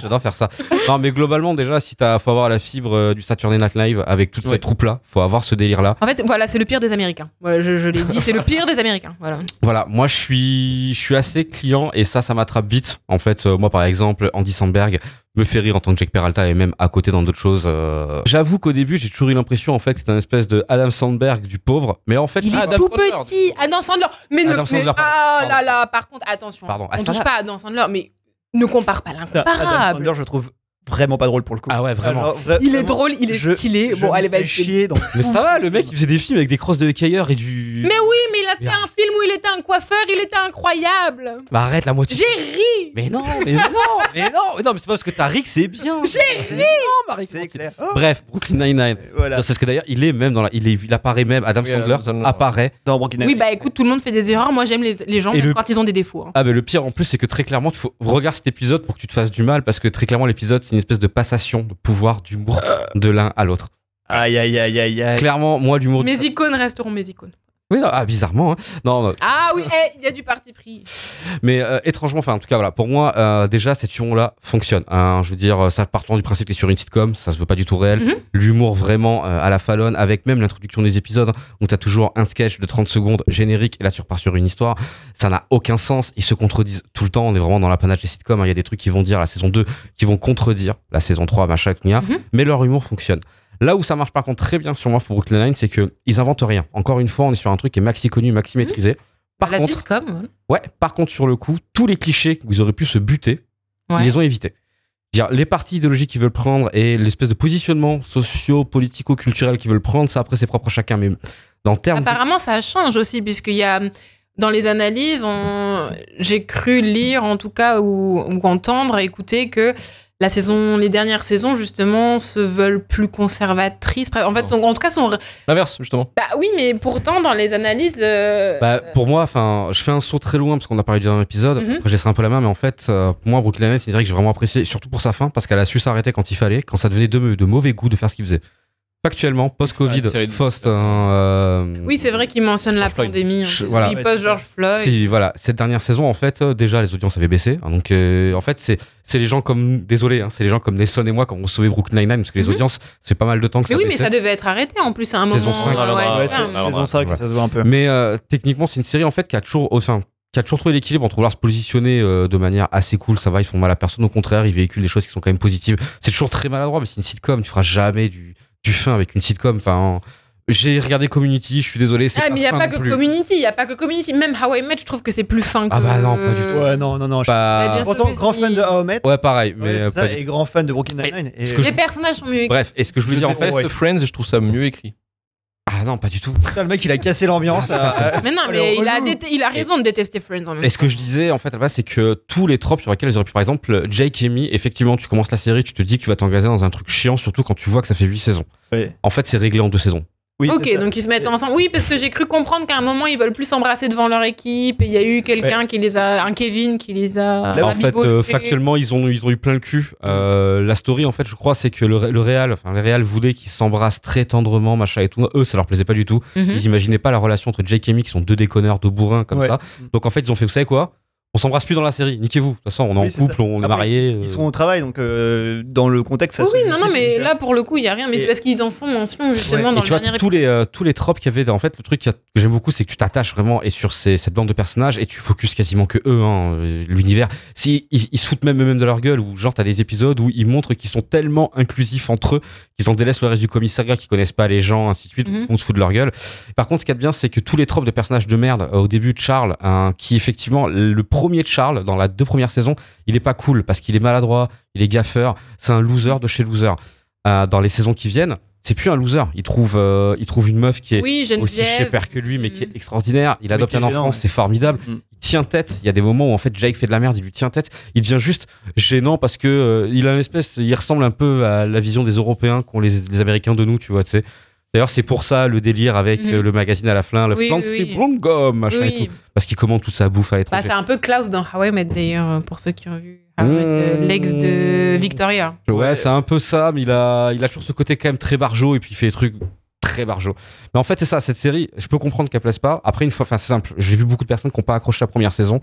J'adore faire ça. Non, mais globalement, déjà, si t'as, faut avoir la fibre euh, du Saturday Night Live avec toute Ouais. cette troupe-là, faut avoir ce délire-là. En fait, voilà, c'est le pire des Américains. Voilà, je, je l'ai dit, c'est le pire des Américains. Voilà. Voilà, moi, je suis, je suis assez client et ça, ça m'attrape vite. En fait, euh, moi, par exemple, Andy Samberg me fait rire en tant que Jack Peralta et même à côté dans d'autres choses. euh. J'avoue qu'au début, j'ai toujours eu l'impression, en fait, que c'était un espèce de Adam Sandberg du pauvre. Mais en fait, Il ah, est Adam tout Sandler. petit. Adam Sandler. Mais ne. Adam Sandler, mais- ah là là, par contre, attention. Pardon. Ah, On touche pas à Adam Sandler, mais ne compare pas Adam l'incomparable. Sandler, je trouve vraiment pas drôle pour le coup. Ah ouais, vraiment. Alors, vra- Il est drôle, il est je- stylé. je Bon, allez, vas-y. chier dans Mais ça va, le mec, il faisait des films avec des crosses de Kayer et du. Mais oui, mais il a fait un film où il était un coiffeur, il était incroyable. Bah arrête la moitié. J'ai ri. Mais non, mais non, mais non, mais non, mais c'est pas parce que t'as ri que c'est bien. J'ai ri. Non, Marie. C'est clair. Oh, Bref, Brooklyn Nine-Nine. voilà. C'est ce que d'ailleurs, il est même dans la, il, est, il apparaît même, Adam Oui, Sandler Adam apparaît. Dans Brooklyn Oui, Nine-Nine. bah écoute, tout le monde fait des erreurs. Moi, j'aime les, les gens Et même le- quand ils ont des défauts. hein. Ah, mais le pire en plus, c'est que très clairement, tu faut regarder cet épisode pour que tu te fasses du mal parce que très clairement, l'épisode, c'est une espèce de passation de pouvoir d'humour de l'un à l'autre. Aïe, aïe, aïe, aïe, aïe. Clairement, moi, l'humour. Mes icônes resteront mes icônes. Oui, non, ah, bizarrement. hein. Non, non, Ah oui, eh, il y a du parti pris. mais euh, étrangement, enfin, en tout cas, voilà, pour moi, euh, déjà, cet humour-là fonctionne. hein. je veux dire, euh, ça partant du principe que sur une sitcom, ça se veut pas du tout réel. Mhm. L'humour vraiment euh, à la Fallon, avec même l'introduction des épisodes, où t'as toujours un sketch de 30 secondes générique, et là, tu repars sur une histoire. Ça n'a aucun sens. Ils se contredisent tout le temps. On est vraiment dans l'apanage des sitcoms. hein. Il y a des trucs qui vont dire la saison 2, qui vont contredire la saison 3, machin, et tout, Mhm. mais leur humour fonctionne. Là où ça marche par contre très bien sur moi pour Brooklyn Nine, c'est que ils inventent rien. Encore une fois, on est sur un truc qui est maxi connu, maxi maîtrisé. Par la contre, sitcom. ouais, par contre sur le coup, tous les clichés que vous auraient pu se buter, Ouais. ils les ont évités. Dire les partis idéologiques qu'ils veulent prendre et l'espèce de positionnement socio-politico-culturel qu'ils veulent prendre, ça après c'est propre à chacun. Mais dans le terme, Apparemment, ça change aussi, puisqu'il y a. Dans les analyses, on- j'ai cru lire, en tout cas, ou, ou entendre, écouter que la saison, les dernières saisons, justement, se veulent plus conservatrices. En fait, en tout cas, sont. L'inverse, justement. Bah oui, mais pourtant, dans les analyses. euh, Bah, pour moi, enfin, je fais un saut très loin parce qu'on a parlé du dernier épisode. Mhm. Après, je laisserai un peu la main, mais en fait, euh, pour moi, Brooklyn Nine, c'est une série que j'ai vraiment apprécié, surtout pour sa fin, parce qu'elle a su s'arrêter quand il fallait, quand ça devenait de, de mauvais goût de faire ce qu'il faisait. Factuellement, post-Covid, Ouais, une série de- Faust, hein, euh, Oui, c'est vrai qu'il mentionne la Floyd. pandémie. voilà. Il poste c'est George Floyd. Si, voilà, cette dernière saison, en fait, euh, déjà, les audiences avaient baissé. hein, donc, euh, en fait, c'est c'est les gens comme, désolé, hein, c'est les gens comme Nelson et moi quand on sauvait Brooklyn Nine-Nine, parce que les Mhm. audiences, ça fait pas mal de temps que Mais ça oui, mais baissait. ça devait être arrêté en plus à un moment. Saison cinq, ouais, on reviendra. ouais, c'est saison 5 ouais. ça se voit un peu. Mais euh, techniquement, c'est une série en fait qui a toujours, enfin, qui a toujours trouvé l'équilibre entre vouloir se positionner euh, de manière assez cool, ça va, ils font mal à personne. Au contraire, ils véhiculent des choses qui sont quand même positives. C'est toujours très maladroit, mais c'est une sitcom. Tu feras jamais du, du fin avec une sitcom. Enfin, j'ai regardé Community, je suis désolé. c'est Ah, mais il n'y a pas que plus. Community, il n'y a pas que Community. Même How I Met, je trouve que c'est plus fin que. Ah bah non, pas du tout. Ouais, non, non, non. je- Pas- Ouais, bien sûr. Pourtant, grand fan de How I Met. Ouais, pareil, mais Ouais, euh, ça, pas du et grand fan de Brooklyn Nine-Nine. et- Les personnages sont mieux écrits. Bref, et ce que je voulais dire en fait, Friends, je trouve ça mieux écrit. Ah non, pas du tout. Putain, le mec, il a cassé l'ambiance. à- Mais non, mais il a, relou. déte- il a raison de détester Friends en même Et ce que je disais en fait à la base, c'est que tous les tropes sur lesquels ils auraient pu, par exemple, Jake et Amy, effectivement, tu commences la série, tu te dis que tu vas t'engager dans un truc chiant, surtout quand tu vois que ça fait 8 saisons. Ouais. En fait, c'est réglé en deux saisons. Oui, Ok, ça. donc ils se mettent ensemble. Oui, parce que j'ai cru comprendre qu'à un moment ils veulent plus s'embrasser devant leur équipe et il y a eu quelqu'un qui les a, un Kevin qui les a. Là, en fait, euh, factuellement, ils ont, ils ont eu plein le cul. Euh, la story, en fait, je crois, c'est que le, le Real, enfin, les Real voulaient qu'ils s'embrassent très tendrement, machin et tout. Eux, ça leur plaisait pas du tout. Mhm. Ils imaginaient pas la relation entre Jake et Amy, qui sont deux déconneurs, deux bourrins, comme Ouais. ça. Donc, en fait, ils ont fait, vous savez quoi? On s'embrasse plus dans la série. Niquez-vous. De toute façon, on est Oui, en couple, ça. on est mariés. euh. Ils sont au travail, donc euh, dans le contexte, ça Oui, se oui, non, non, mais tu là pour le coup il y a rien. Mais Et- c'est parce qu'ils en font mention justement Ouais. dans Et tu le vois, dernier tous les, euh, tous les tropes qu'il y avait, en fait, le truc que j'aime beaucoup, c'est que tu t'attaches vraiment et sur ces, cette bande de personnages et tu focuses quasiment que eux, hein, euh, l'univers. Si, ils, ils se foutent même eux-mêmes de leur gueule ou genre, t'as des épisodes où ils montrent qu'ils sont tellement inclusifs entre eux qu'ils en délaissent le reste du commissariat, qu'ils connaissent pas les gens, ainsi de suite, Mhm. on se fout de leur gueule. Par contre, ce qu'il y a de bien, c'est que tous les tropes de personnages de merde, euh, au début de Charles, hein, qui effectivement, le premier de Charles, dans la deux premières saisons, il est pas cool parce qu'il est maladroit, il est gaffeur, c'est un loser de chez loser. Euh, dans les saisons qui viennent, c'est plus un loser. Il trouve, euh, il trouve une meuf qui est Oui, aussi chez que lui, mais qui est Mm. extraordinaire. Il adopte un enfant, ouais. c'est formidable. Mm. Il tient tête. Il y a des moments où en fait Jake fait de la merde, il lui tient tête. Il devient juste gênant parce que euh, il a une espèce, il ressemble un peu à la vision des Européens qu'ont les, les Américains de nous, tu vois. Tu sais. D'ailleurs, c'est pour ça le délire avec Mhm. euh, le magazine à la fin, le Oui, Fancy oui, oui. Bronco, machin et tout, parce qu'il commande toute sa bouffe à Bah, l'étranger. c'est un peu Klaus dans How I Met d'ailleurs, euh, pour ceux qui ont vu euh, Mmh. l'ex de Victoria. Ouais, Ouais. c'est un peu ça, mais il a, il a toujours ce côté quand même très barjo et puis il fait des trucs très barjo. Mais en fait, c'est ça, cette série, je peux comprendre qu'elle plaise pas. Après, une fois, enfin, c'est simple, j'ai vu beaucoup de personnes qui n'ont pas accroché la première saison.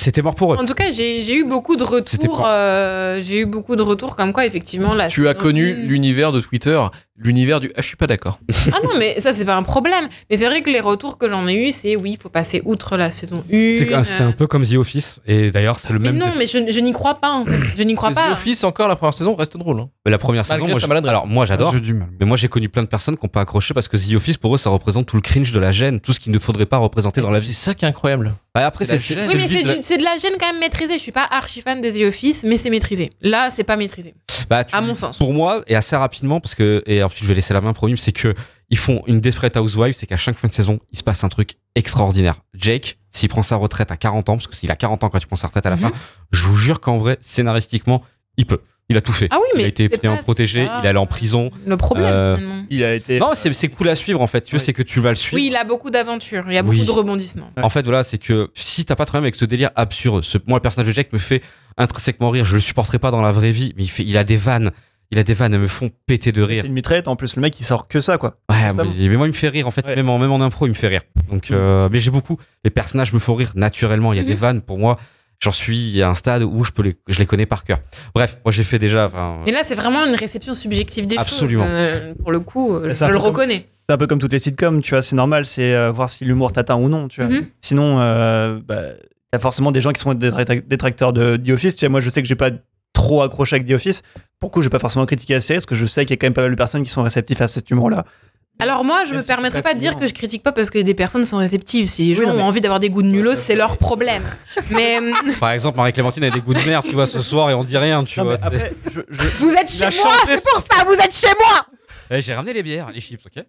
C'était mort pour eux. En tout cas, j'ai j'ai eu beaucoup de retours. euh, j'ai eu beaucoup de retours comme quoi, effectivement, la Tu as connu l'univers de Twitter, l'univers du. Ah, je suis pas d'accord. Ah non, mais ça, c'est pas un problème. Mais c'est vrai que les retours que j'en ai eu, c'est oui, il faut passer outre la saison 1. C'est que- c'est un peu comme The Office, et d'ailleurs, c'est le Mais même. non, mais je, je n'y crois pas, en fait. Je n'y crois The pas. Office, encore la première saison, reste drôle. hein. La première Malgré saison, moi, alors moi j'adore, mal. mais moi j'ai connu plein de personnes qui n'ont pas accroché parce que The Office pour eux ça représente tout le cringe de la gêne, tout ce qu'il ne faudrait pas représenter dans la C'est vie. ça qui est incroyable. Bah, après c'est c'est c'est-. Oui, c'est de la- gêne quand même maîtrisée. Je suis pas archi fan de The Office, mais c'est maîtrisé. Là, c'est pas maîtrisé, Bah, tu- à mon sens. Pour moi, et assez rapidement, parce que, et ensuite je vais laisser la main pour Wim, c'est que ils font une Desperate Housewives, c'est qu'à chaque fin de saison, il se passe un truc extraordinaire. Jake, s'il prend sa retraite à 40 ans, parce que s'il a 40 ans quand il prend sa retraite à la Mhm. fin, je vous jure qu'en vrai, scénaristiquement, il peut. Il a tout fait. Ah oui, mais il a été bien pas protégé, ça, il est allé en prison. Le problème, Euh, finalement. Il a été. Non, c'est c'est cool à suivre en fait. Tu veux, c'est que tu vas le suivre. Oui, il a beaucoup d'aventures. Il y a Oui. beaucoup de rebondissements. Ouais. En fait, voilà, c'est que si t'as pas de problème avec ce délire absurde, ce, moi, le personnage de Jake me fait intrinsèquement rire. Je le supporterai pas dans la vraie vie, mais il, fait, il a des vannes. Il a des vannes, elles me font péter de rire. C'est une mitraillette. En plus, le mec, il sort que ça, quoi. Ouais, mais, mais moi, il me fait rire. En fait, Ouais. même, en, même en impro, il me fait rire. Donc, euh, mais j'ai beaucoup. Les personnages me font rire naturellement. Il y a Mhm. des vannes pour moi. J'en suis à un stade où je peux les, je les connais par cœur. Bref, moi, j'ai fait déjà. Et là, c'est vraiment une réception subjective des Absolument. choses. Euh, pour le coup, euh, je le comme- reconnais. C'est un peu comme toutes les sitcoms, tu vois. C'est normal, c'est euh, voir si l'humour t'atteint ou non, tu vois. Mhm. Sinon, euh, bah, t'as forcément des gens qui sont détracteurs de The Office. Tu vois, moi, je sais que j'ai pas trop accroché avec The Office. Pour le coup, je vais pas forcément critiquer la série parce que je sais qu'il y a quand même pas mal de personnes qui sont réceptifs à cet humour-là. Alors moi, je Même me si fais pas de dire que je critique pas parce que des personnes sont réceptives. Si les gens non, mais- ont envie d'avoir des goûts de nulos, c'est leur problème. Mais euh, Par exemple, Marie-Clémentine a des goûts de merde, tu vois, ce soir, et on dit rien, tu Non, vois. mais après, je, je- vous êtes chez moi, c'est pour ça, vous êtes chez moi. Eh, j'ai ramené les bières, les chips, ok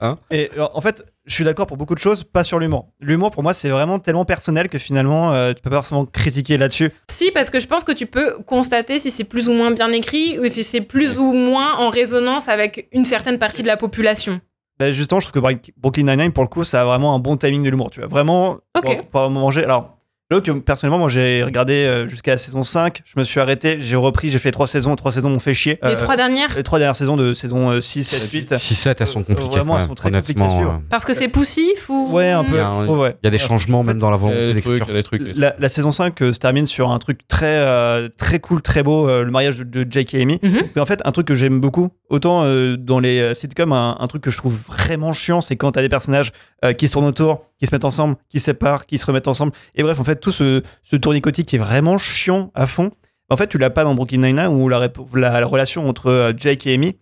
Hein Et euh, en fait, je suis d'accord pour beaucoup de choses, pas sur l'humour. L'humour, pour moi, c'est vraiment tellement personnel que finalement, euh, tu peux pas forcément critiquer là-dessus. Si, parce que je pense que tu peux constater si c'est plus ou moins bien écrit ou si c'est plus ou moins en résonance avec une certaine partie de la population. Bah, justement, je trouve que Bra- Brooklyn Nine-Nine, pour le coup, ça a vraiment un bon timing de l'humour. Tu vois, vraiment, Ok. pour, pour manger. Alors, Personnellement, moi, j'ai regardé euh, jusqu'à la saison 5. Je me suis arrêté, j'ai repris, j'ai fait trois saisons. Trois saisons m'ont fait chier. Les Euh, trois dernières, les trois dernières saisons de saison euh, 6, 7, 8. 6-7, elles sont Euh, compliquées. vraiment, elles sont très compliquées euh, parce que c'est poussif ou Ouais, un peu. Il y a un- Ouais, ouais. Il y a des changements même dans la volonté des trucs, trucs. La, la saison 5 euh, se termine sur un truc très, euh, très cool, très beau, euh, le mariage de, de Jake et Amy. Mhm. C'est en fait un truc que j'aime beaucoup. Autant euh, dans les sitcoms, un, un truc que je trouve vraiment chiant, c'est quand t'as des personnages euh, qui se tournent autour, qui se mettent ensemble, qui se séparent, qui se remettent ensemble. Et bref, en fait, tout ce, ce qui est vraiment chiant à fond. En fait, tu l'as pas dans Brooklyn Nine-Nine où la, rép- la- la relation entre euh, Jake et Amy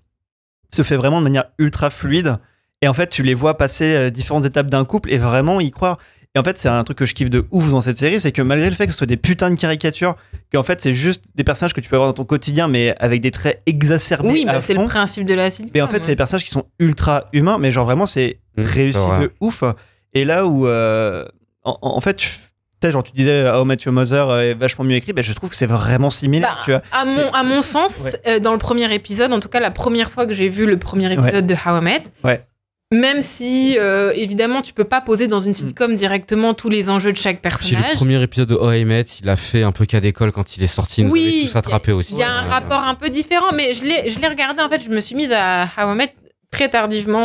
se fait vraiment de manière ultra fluide. Et en fait, tu les vois passer euh, différentes étapes d'un couple et vraiment y croire. Et en fait, c'est un truc que je kiffe de ouf dans cette série, c'est que malgré le fait que ce soit des putains de caricatures, qu'en fait, c'est juste des personnages que tu peux avoir dans ton quotidien, mais avec des traits exacerbés. Oui, bah, c'est le principe de la sitcom. Mais en fait, c'est des personnages qui sont ultra humains, mais genre vraiment, c'est Mmh, réussi de ouf. Et là où, euh, en, en fait, tu- peut-être genre tu disais How I Met Your Mother est vachement mieux écrit, ben je trouve que c'est vraiment similaire. Bah, tu vois. À mon, à mon sens, euh, dans le premier épisode, en tout cas la première fois que j'ai vu le premier épisode de How I Met, Ouais. même si euh, évidemment tu peux pas poser dans une sitcom directement tous les enjeux de chaque Puis le personnage. premier épisode de Oh I Met, il a fait un peu cas d'école quand il est sorti. Il nous Oui, tous attrapés aussi. Il y a un Ouais. rapport un peu différent, mais je l'ai je l'ai regardé en fait, je me suis mise à How I Met très tardivement.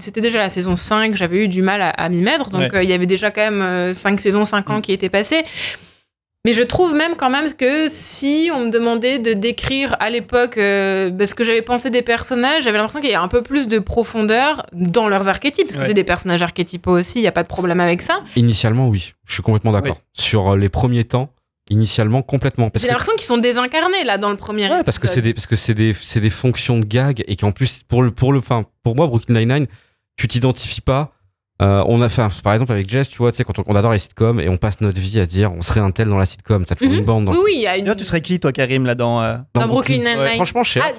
C'était déjà la saison 5, j'avais eu du mal à, à m'y mettre, donc Ouais. euh, il y avait déjà quand même 5 saisons, 5 ans qui étaient passés. Mais je trouve même quand même que si on me demandait de décrire à l'époque euh, bah, ce que j'avais pensé des personnages, j'avais l'impression qu'il y a un peu plus de profondeur dans leurs archétypes, parce que c'est des personnages archétypaux aussi, il n'y a pas de problème avec ça. Initialement, oui. Je suis complètement d'accord. Sur euh, les premiers temps, initialement, complètement. J'ai l'impression qu'ils sont désincarnés là dans le premier Ouais, parce que c'est des parce que c'est des c'est des fonctions de gag et qu'en plus pour le pour le enfin pour moi Brooklyn Nine Nine tu t'identifies pas euh, on a fait par exemple avec Jess tu vois tu sais quand on, on adore les sitcoms et on passe notre vie à dire on serait un tel dans la sitcom t'as toujours Mhm. une bande dans, Oui, oui, il y a une... Tu serais qui, toi, Karim, là-dedans euh dans Brooklyn Ouais, Nine-Nine. franchement cher Ah,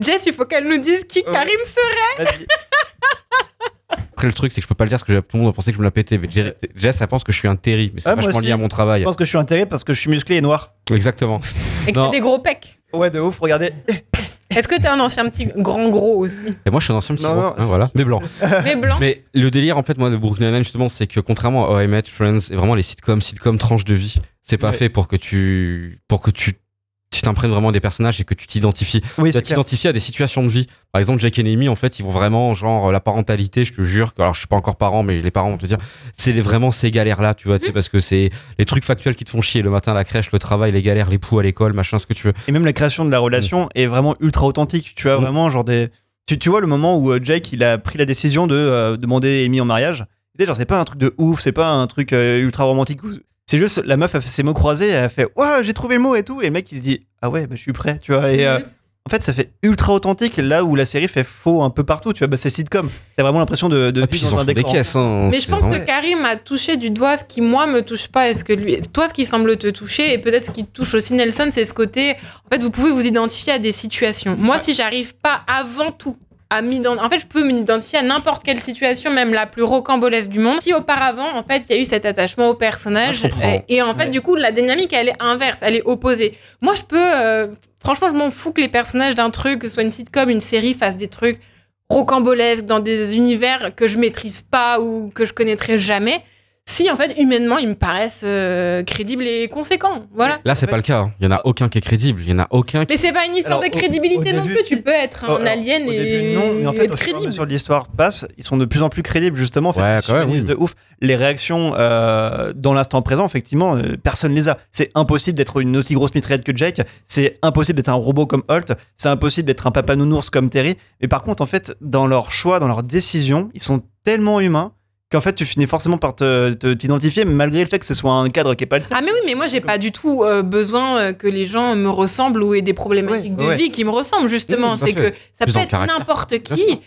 Jess, il faut qu'elle nous dise qui Ouais. Karim serait. Après le truc c'est que je peux pas le dire parce que tout le monde va penser que je me la péter mais Jess elle pense que je suis un Terry mais c'est Ah, moi vachement aussi. lié à mon travail Je pense que je suis intéressé parce que je suis musclé et noir. exactement Et que Non. t'as des gros pecs. Ouais, de ouf, regardez. Est-ce que t'es un ancien petit grand gros aussi? Et moi je suis un ancien petit Non, gros, non. hein, voilà mais blanc Mais blanc Mais le délire, en fait, moi, de Brooklyn Nine-Nine, justement, c'est que contrairement à How I Met, Friends, et vraiment les sitcoms, sitcoms tranche de vie, c'est pas Ouais. fait pour que tu, pour que tu, tu t'imprègnes vraiment des personnages et que tu t'identifies. Oui, Tu t'identifier à des situations de vie. Par exemple, Jack et Amy, en fait, ils vont vraiment, genre, la parentalité, je te jure, que, alors je suis pas encore parent, mais les parents vont te dire, c'est vraiment ces galères-là, tu vois, tu sais, parce que c'est les trucs factuels qui te font chier le matin, la crèche, le travail, les galères, les poux à l'école, machin, ce que tu veux. Et même la création de la relation est vraiment ultra authentique. Tu vois, Mm. vraiment, genre des. Tu, tu vois le moment où euh, Jake il a pris la décision de euh, demander Amy en mariage. Tu sais, genre, c'est pas un truc de ouf, c'est pas un truc euh, ultra romantique. C'est juste la meuf a fait ses mots croisés, elle a fait Waouh, j'ai trouvé le mot et tout. Et le mec il se dit Ah ouais, bah, je suis prêt, tu vois. Et euh, Mhm. en fait, ça fait ultra authentique là où la série fait faux un peu partout. Tu vois, bah, c'est sitcom. T'as vraiment l'impression de, de puis, vivre dans un décor. caisses, hein. Mais je pense que Karim a touché du doigt ce qui, moi, me touche pas et ce que lui. Toi, ce qui semble te toucher, et peut-être ce qui touche aussi Nelson, c'est ce côté. En fait, vous pouvez vous identifier à des situations. Moi, si j'arrive pas avant tout à m'identifier. En fait, je peux m'identifier à n'importe quelle situation, même la plus rocambolesque du monde. Si auparavant, en fait, il y a eu cet attachement au personnage. Ah, et, et en fait, Ouais. du coup, la dynamique, elle est inverse, elle est opposée. Moi, je peux. euh, franchement, je m'en fous que les personnages d'un truc, que ce soit une sitcom, une série, fassent des trucs rocambolesques dans des univers que je maîtrise pas ou que je connaîtrai jamais. Si en fait humainement ils me paraissent euh, crédibles et conséquents, voilà. Là, c'est En pas le cas. hein. Il y en a aucun qui est crédible. Il y en a aucun qui Mais c'est pas une histoire Alors, de crédibilité au non début, plus. si. Tu peux être Oh, un alors, alien au et, début, non, mais en fait, être au fur et à crédible. mesure que l'histoire passe, ils sont de plus en plus crédibles, justement. En fait, Ouais, ils se quand même, humanisent oui. de ouf. Les réactions euh, dans l'instant présent, effectivement, euh, personne les a. C'est impossible d'être une aussi grosse mitraillette que Jake. C'est impossible d'être un robot comme Holt. C'est impossible d'être un papa nounours comme Terry. Mais par contre, en fait, dans leurs choix, dans leurs décisions, ils sont tellement humains qu'en fait, tu finis forcément par te- te- t'identifier, malgré le fait que ce soit un cadre qui est pas le tien. Ah mais oui, mais moi j'ai pas du tout euh, besoin euh, que les gens me ressemblent ou aient des problématiques Ouais, de ouais. vie qui me ressemblent justement. Tout à c'est fait. que ça Plus peut dans le être caractère. n'importe qui.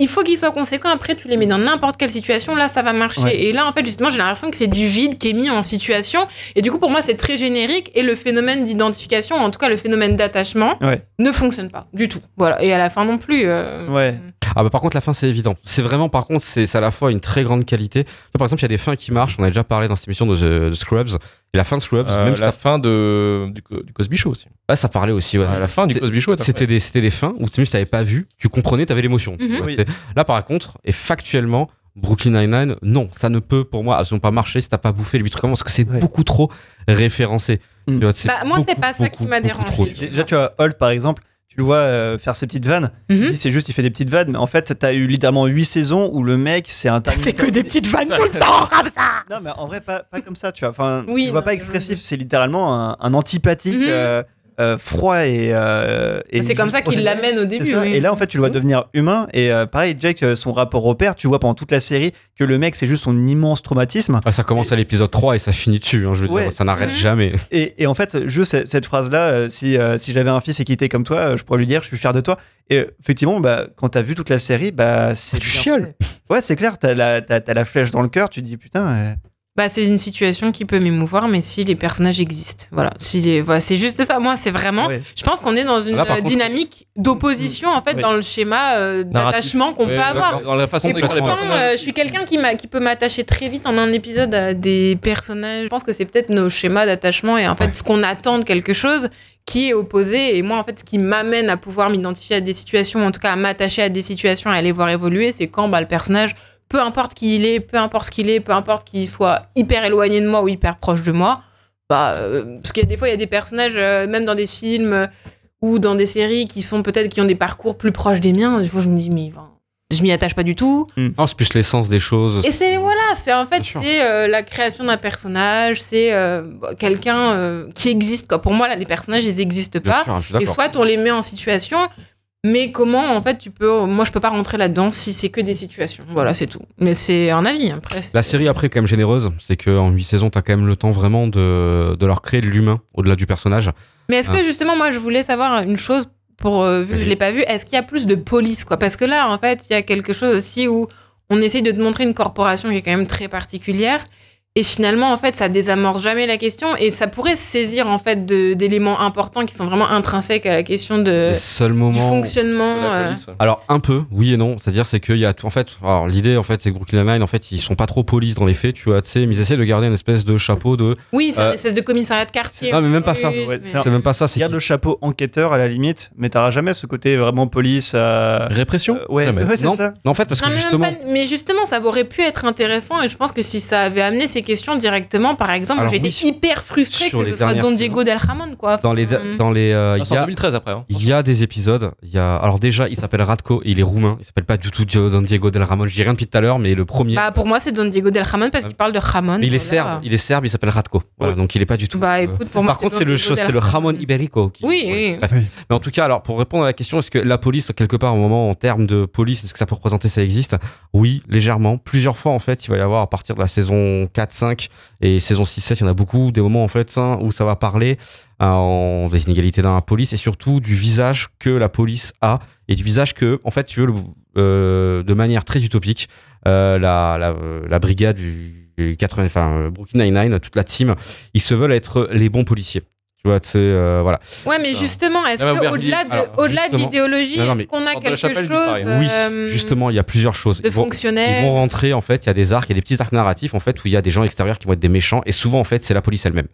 Il faut qu'ils soient conséquents. Après, tu les mets dans n'importe quelle situation. Là, ça va marcher. Ouais. Et là, en fait, justement, j'ai l'impression que c'est du vide qui est mis en situation. Et du coup, pour moi, c'est très générique. Et le phénomène d'identification, en tout cas le phénomène d'attachement, Ouais. ne fonctionne pas du tout. Voilà. Et à la fin non plus. euh, Ouais. Ah bah par contre la fin c'est évident. C'est vraiment par contre c'est à la fois une très grande qualité. Par exemple il y a des fins qui marchent. On a déjà parlé dans cette émission de, The- de Scrubs. Et la fin de Scrubs, Euh, même si la la fin de, du, Co- du Cosby Show aussi. ah, ça parlait aussi. Ouais. À la fin du Cosby Show. C'était des c'était des fins où même si t'avais pas vu, tu comprenais, t'avais l'émotion. Mhm. Ouais, Oui. c'est- Là par contre et factuellement Brooklyn Nine-Nine, non, ça ne peut pour moi absolument pas marcher si t'as pas bouffé les 8 trucs parce que c'est Ouais. beaucoup trop référencé. Mm. Tu vois, Bah, moi, c'est pas ça qui m'a dérangé. trop. Déjà, tu vois, Holt, par exemple, tu le vois euh, faire ses petites vannes. Mhm. dis, c'est juste, il fait des petites vannes, mais en fait, t'as eu littéralement 8 saisons où le mec, c'est un Terminator. petites vannes tout le temps comme ça. Non, mais en vrai, pas, pas comme ça, tu vois. Enfin, Oui, tu vois non, pas expressif, c'est littéralement un, un antipathique, Mhm. euh, euh, froid et. euh, et C'est comme ça qu'il l'amène au début. oui. Et là, en fait, tu le vois Mhm. devenir humain. Et euh, pareil, Jake, son rapport au père, tu vois pendant toute la série que le mec, c'est juste son immense traumatisme. Ah, ça commence à l'épisode 3 et ça finit dessus, hein, je veux Ouais, dire, ça n'arrête jamais. Et, et en fait, juste cette, phrase-là, si, euh, si j'avais un fils et qu'il était comme toi, je pourrais lui dire, je suis fier de toi. Et effectivement, bah, quand t'as vu toute la série, bah, c'est. Ah, tu fait. Ouais, c'est clair, t'as la, la flèche dans le cœur, tu te dis, putain. Bah, c'est une situation qui peut m'émouvoir, mais si les personnages existent. Voilà. Si les... voilà, c'est juste ça. Moi, c'est vraiment. Je pense qu'on est dans une Là, par contre- dynamique d'opposition, en fait, Oui. dans le schéma euh, d'attachement qu'on peut avoir. Dans la façon Et les personnages. euh, je suis quelqu'un qui, m'a- qui peut m'attacher très vite en un épisode à des personnages. Je pense que c'est peut-être nos schémas d'attachement et en fait Ouais. ce qu'on attend de quelque chose qui est opposé. Et moi, en fait, ce qui m'amène à pouvoir m'identifier à des situations, en tout cas à m'attacher à des situations, à les voir évoluer, c'est quand bah, le personnage, peu importe qui il est, peu importe ce qu'il est, peu importe qu'il soit hyper éloigné de moi ou hyper proche de moi, bah, euh, parce qu'il y a des fois, il y a des personnages, euh, même dans des films euh, ou dans des séries qui sont peut-être qui ont des parcours plus proches des miens. Des fois, je me dis, mais je m'y attache pas du tout. Non, c'est plus l'essence des choses. Et c'est voilà, c'est en fait c'est euh, la création d'un personnage, c'est euh, quelqu'un euh, qui existe quoi. Pour moi là, les personnages ils existent Bien pas. sûr, Et soit on les met en situation, mais comment en fait tu peux Moi je peux pas rentrer là-dedans si c'est que des situations. Voilà, c'est tout. Mais c'est un avis après. c'est- La série après est quand même généreuse, c'est qu'en 8 saisons, t'as quand même le temps vraiment de, de leur créer de l'humain au-delà du personnage. Mais est-ce Ah. que justement moi je voulais savoir une chose pour euh, vu que je l'ai pas vu, est-ce qu'il y a plus de police quoi? Parce que là en fait il y a quelque chose aussi où on essaye de te montrer une corporation qui est quand même très particulière. Et finalement, en fait, ça désamorce jamais la question et ça pourrait se saisir en fait de- d'éléments importants qui sont vraiment intrinsèques à la question de, Les seuls du fonctionnement. euh. Alors un peu, oui et non. C'est-à-dire c'est qu'il y a. En fait, alors l'idée en fait c'est que Brooklyn Nine, en fait ils sont pas trop police dans les faits, tu vois. Tu sais, mais ils essaient de garder une espèce de chapeau de. Oui, c'est Euh, une espèce de commissariat de quartier. Non, mais même pas ça. Ouais, c'est même pas ça. C'est Garde le chapeau enquêteur à la limite, mais t'auras jamais ce côté vraiment police. euh, Répression euh, ouais, ouais, c'est ça. non, en fait parce que Non, justement. pas- mais justement, ça aurait pu être intéressant et je pense que si ça avait amené ces questions directement, par exemple, j'ai été hyper frustrée Sur que ce soit Don. Diego Del Ramon, quoi. Dans les Enfin, dans les euh, Ah, il C'est y en a 2013 après. hein. il y a des épisodes. Il y a alors déjà il s'appelle Radko et il est roumain. Il s'appelle pas du tout Don Diego del Ramon. Je dis rien depuis tout à l'heure, mais le premier. Bah, pour moi, c'est Don Diego Del Ramon parce qu'il parle de Ramon. mais il est voilà. serbe. Il est serbe. Il s'appelle Radko. Voilà, Ouais. donc il est pas du tout. Bah, euh, écoute, pour moi, Par contre, Don c'est le, Diego c'est Del le Ramon Iberico. Qui, Oui, ouais, oui. Mais en tout cas, alors pour répondre à la question, est-ce que la police, quelque part, au moment en termes de police, est-ce que ça peut représenter, ça existe? Oui, légèrement. Plusieurs fois, en fait, il va y avoir à partir de la saison 4, 5 et saison 6, 7, il y en a beaucoup, des moments, en fait, hein, où ça va parler euh, des inégalités dans la police et surtout du visage que la police a et du visage que, en fait, tu veux, euh, de manière très utopique, euh, la, la, brigade du, du 80, enfin, Brooklyn Nine-Nine, toute la team, ils se veulent être les bons policiers. Tu vois, sais, euh, voilà. Ouais, mais justement, est-ce Ah, qu'au-delà de, au-delà de l'idéologie, Non, non, est-ce qu'on a quelque Chapelle, chose pareil. Oui, euh, justement, il y a plusieurs choses. de Ils vont- Ils vont rentrer, en fait, il y a des arcs, il y a des petits arcs narratifs, en fait, où il y a des gens extérieurs qui vont être des méchants, et souvent, en fait, c'est la police elle-même.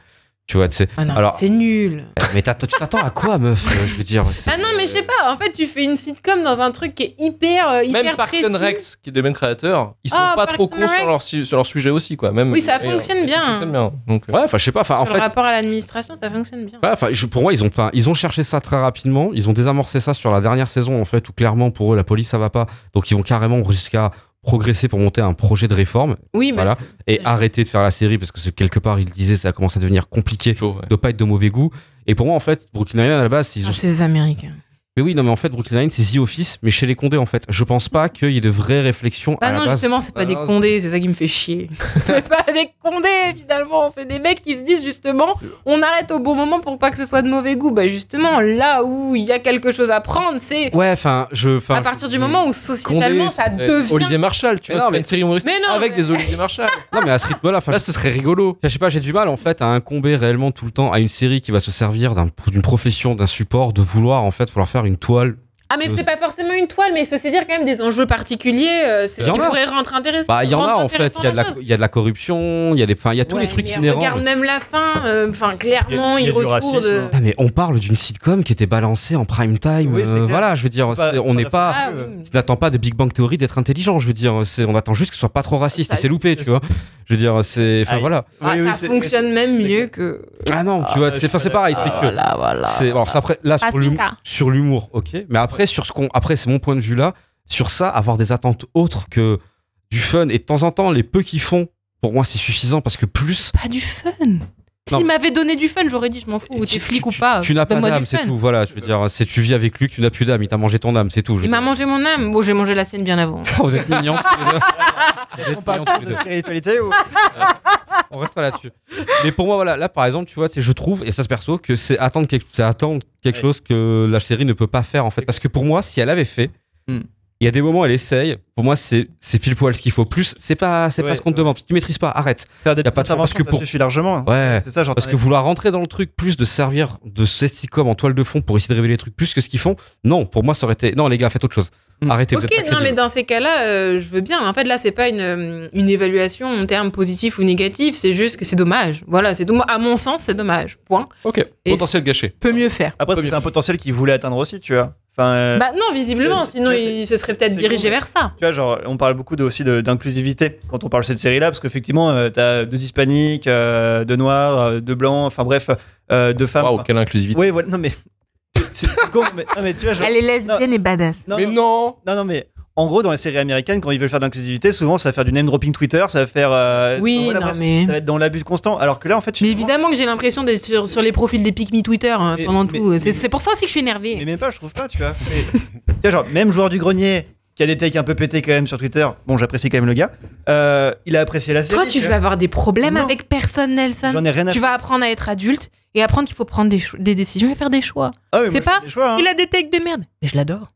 Tu vois, sais. Ah non, Alors- c'est nul. Mais t'attends- tu t'attends à quoi, meuf euh, Je veux dire. c'est- Ah non, mais je sais pas. En fait, tu fais une sitcom dans un truc qui est hyper, euh, hyper Même Parks and Rex, qui est des mêmes créateurs, ils sont Ah, pas Parks trop cons sur leur, su- sur leur sujet aussi, quoi. Même, Oui, ça et, euh, fonctionne ça bien. fonctionne bien. Donc, Ouais, enfin, je sais pas, enfin, en Sur fait. le rapport à l'administration, ça fonctionne bien. Ouais, enfin, je- pour moi, ils ont, ils ont cherché ça très rapidement. Ils ont désamorcé ça sur la dernière saison, en fait, où clairement, pour eux, la police, ça va pas. Donc, ils vont carrément jusqu'à progresser pour monter un projet de réforme Oui, bah, Voilà. et arrêter de faire la série parce que quelque part, ils disaient, ça commence à devenir compliqué chaud, ouais. de pas être de mauvais goût. Et pour moi, en fait, Brooklyn Nine-Nine, à la base, ils ont Ah, c'est les Américains. Mais oui, non, mais en fait, Brooklyn Nine, c'est The Office, mais chez les Condés, en fait. Je pense pas qu'il y ait de vraies réflexions Bah à la non, base. justement, c'est pas Bah des non, condés, c'est ça qui me fait chier. c'est pas des condés, finalement. C'est des mecs qui se disent, justement, on arrête au bon moment pour pas que ce soit de mauvais goût. Bah, justement, là où il y a quelque chose à prendre, c'est Ouais, enfin, je. à partir je- du moment où sociétalement Condé, ça devient. Olivier Marshall, tu Mais vois, non, c'est mais- une série humoristique Mais non, avec mais- des Olivier Marshall. Non, mais à ce rythme-là, Là, ce serait rigolo. je sais pas, j'ai du mal, en fait, à incomber réellement tout le temps à une série qui va se servir d'un- d'une profession, d'un support, de vouloir, en fait, vouloir faire une toile Ah, mais Euh, c'est pas forcément une toile, mais ceci dire quand même des enjeux particuliers. euh, c'est ce qui pourrait rendre intéressant. Bah, il y en a en fait. Il y a de la, intéressant il y a de la corruption, il y a des, enfin, il y a tous Ouais, les trucs mais inhérents. Regarde même la fin. euh, Enfin, clairement, Il il retourne. racisme. de- Ah, mais on parle d'une sitcom qui était balancée en prime time. Oui, c'est euh, voilà, je veux dire, Bah, c'est- on n'est pas. Ah, euh, n'attends pas de Big Bang Theory d'être intelligent, je veux dire. c'est- On attend juste que ce soit pas trop raciste Ça- et c'est loupé, tu c'est vois. Je veux dire, c'est. Enfin voilà. Ah, ça c'est- fonctionne même c'est- mieux que. Ah non, Ah, tu vois, c'est c'est pareil, c'est que. Voilà, voilà. C'est alors ça, après là Ah, sur c'est l'humour, ça. sur l'humour, ok. Mais après sur ce qu'on, après c'est mon point de vue là. Sur ça, avoir des attentes autres que du fun et de temps en temps les peu qui font, pour moi c'est suffisant parce que plus Pas du fun. S'il m'avait donné du fun, j'aurais dit je m'en fous, tu, t'es flic tu- ou pas. tu n'as pas d'âme, c'est tout. Voilà, je veux dire, c'est tu vis avec lui, que tu n'as plus d'âme. Il t'a mangé ton âme, c'est tout. Il m'a mangé mon âme. Bon, j'ai mangé la sienne bien avant. Vous êtes mignons. Vous êtes On parle mignons de deux. spiritualité ou On restera là-dessus. Mais pour moi, voilà, là par exemple, tu vois, c'est je trouve, et ça se perso, que c'est attendre quelque, c'est attendre quelque Ouais. chose que la série ne peut pas faire en fait. Parce que pour moi, si elle avait fait, Hmm. Il y a des moments où elle essaye. Pour moi, c'est pile poil ce qu'il faut. Plus, c'est pas, c'est Ouais, pas ce qu'on te demande. Tu maîtrises pas, arrête. faire des Y a pas de parce que ça pour- suffit largement. Ouais. C'est ça. Parce que vouloir rentrer dans le truc, plus de servir de cette sitcom en toile de fond pour essayer de révéler les trucs plus que ce qu'ils font, non, pour moi, ça aurait été. Non, les gars, faites autre chose. Hmm. Arrêtez, Ok, non, mais dans ces cas-là, euh, je veux bien. En fait, là, c'est pas une, euh, une évaluation en termes positifs ou négatifs. C'est juste que c'est dommage. Voilà, c'est dommage. À mon sens, c'est dommage. Point. Ok, Et potentiel gâché. Peut mieux faire. Après, c'est un potentiel qu'il voulait atteindre aussi, tu vois. Enfin, euh, Bah non, visiblement. euh, Sinon, il se serait peut-être dirigé vers ça. Tu vois, genre, on parle beaucoup de- aussi de- d'inclusivité quand on parle de cette série-là, parce qu'effectivement, euh, t'as deux hispaniques, euh, deux noirs, euh, deux blancs, enfin bref, euh, deux femmes. Waouh, quelle inclusivité. Oui, voilà, non mais. c'est- con, mais, non, mais tu vois, genre- Elle est lesbienne et badass. non, mais non non, non, mais en gros, dans les séries américaines, quand ils veulent faire de l'inclusivité, souvent ça va faire du name dropping Twitter, ça va faire. euh, Oui, voilà, non, bref, mais- Ça va être dans l'abus constant, alors que là, en fait, Mais évidemment que j'ai l'impression d'être sur, sur les profils des pick me Twitter hein, Mais- pendant mais- tout. C'est mais- c'est pour ça aussi que je suis Mais énervée. même pas, je trouve pas, tu vois. Mais- tu vois, genre, même joueur du grenier, qui a des takes un peu pétés quand même sur Twitter, bon, j'apprécie quand même le gars, euh, il a apprécié la série. Toi, tu vas avoir des problèmes Non. avec personne, Nelson. J'en ai rien à Tu vas apprendre à être adulte et apprendre qu'il faut prendre des, décisions et faire des choix. Ah, mais c'est pas- choix, hein. Il a des takes de merde. Mais je l'adore.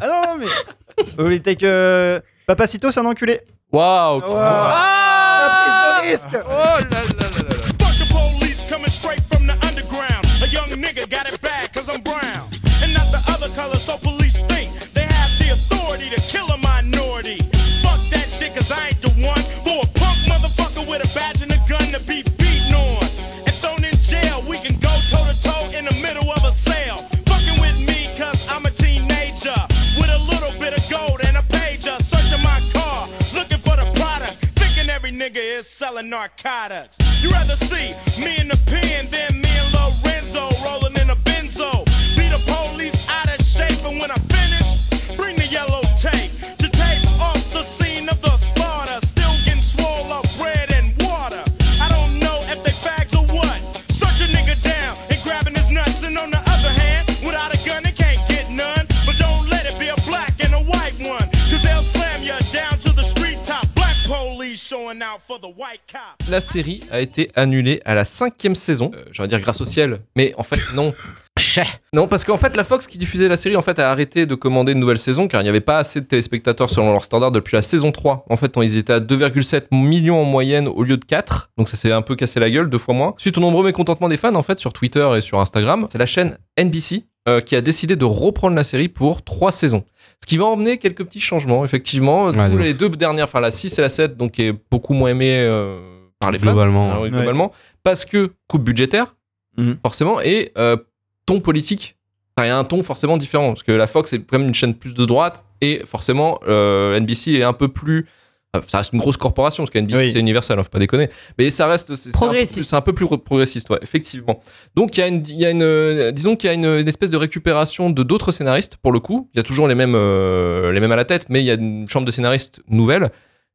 Ah non, non, mais. Les takes. Euh... Papacito, c'est un enculé. Waouh La prise de risque Fuck narcotics. Série a été annulée à la cinquième saison. Euh, J'allais dire grâce au ciel, mais en fait non. Non, parce qu'en fait, la Fox qui diffusait la série en fait, a arrêté de commander une nouvelle saison car il n'y avait pas assez de téléspectateurs selon leur standard depuis la saison 3. En fait, ils étaient à 2,7 millions en moyenne au lieu de 4. Donc ça s'est un peu cassé la gueule, deux fois moins. Suite au nombreux mécontentements des fans en fait sur Twitter et sur Instagram, c'est la chaîne NBC euh, qui a décidé de reprendre la série pour trois saisons. Ce qui va emmener quelques petits changements, effectivement. Ouais, les deux dernières, enfin la 6 et la 7, donc qui est beaucoup moins aimée euh, par les fans. Globalement. Ah oui, globalement, parce que coupe budgétaire, Mhm. forcément, et euh, ton politique. Enfin, Il y a un ton forcément différent, parce que la Fox est quand même une chaîne plus de droite, et forcément, euh, NBC est un peu plus. euh, Ça reste une grosse corporation, parce qu'NBC Oui. c'est Universal, hein, faut pas déconner. Mais ça reste. c'est- c'est un peu Progressiste. plus- C'est un peu plus, progressiste, ouais, effectivement. Donc il y a une, il y a une disons qu'il y a une, une espèce de récupération de d'autres scénaristes pour le coup. Il y a toujours les mêmes, euh, les mêmes à la tête, mais il y a une chambre de scénaristes nouvelle.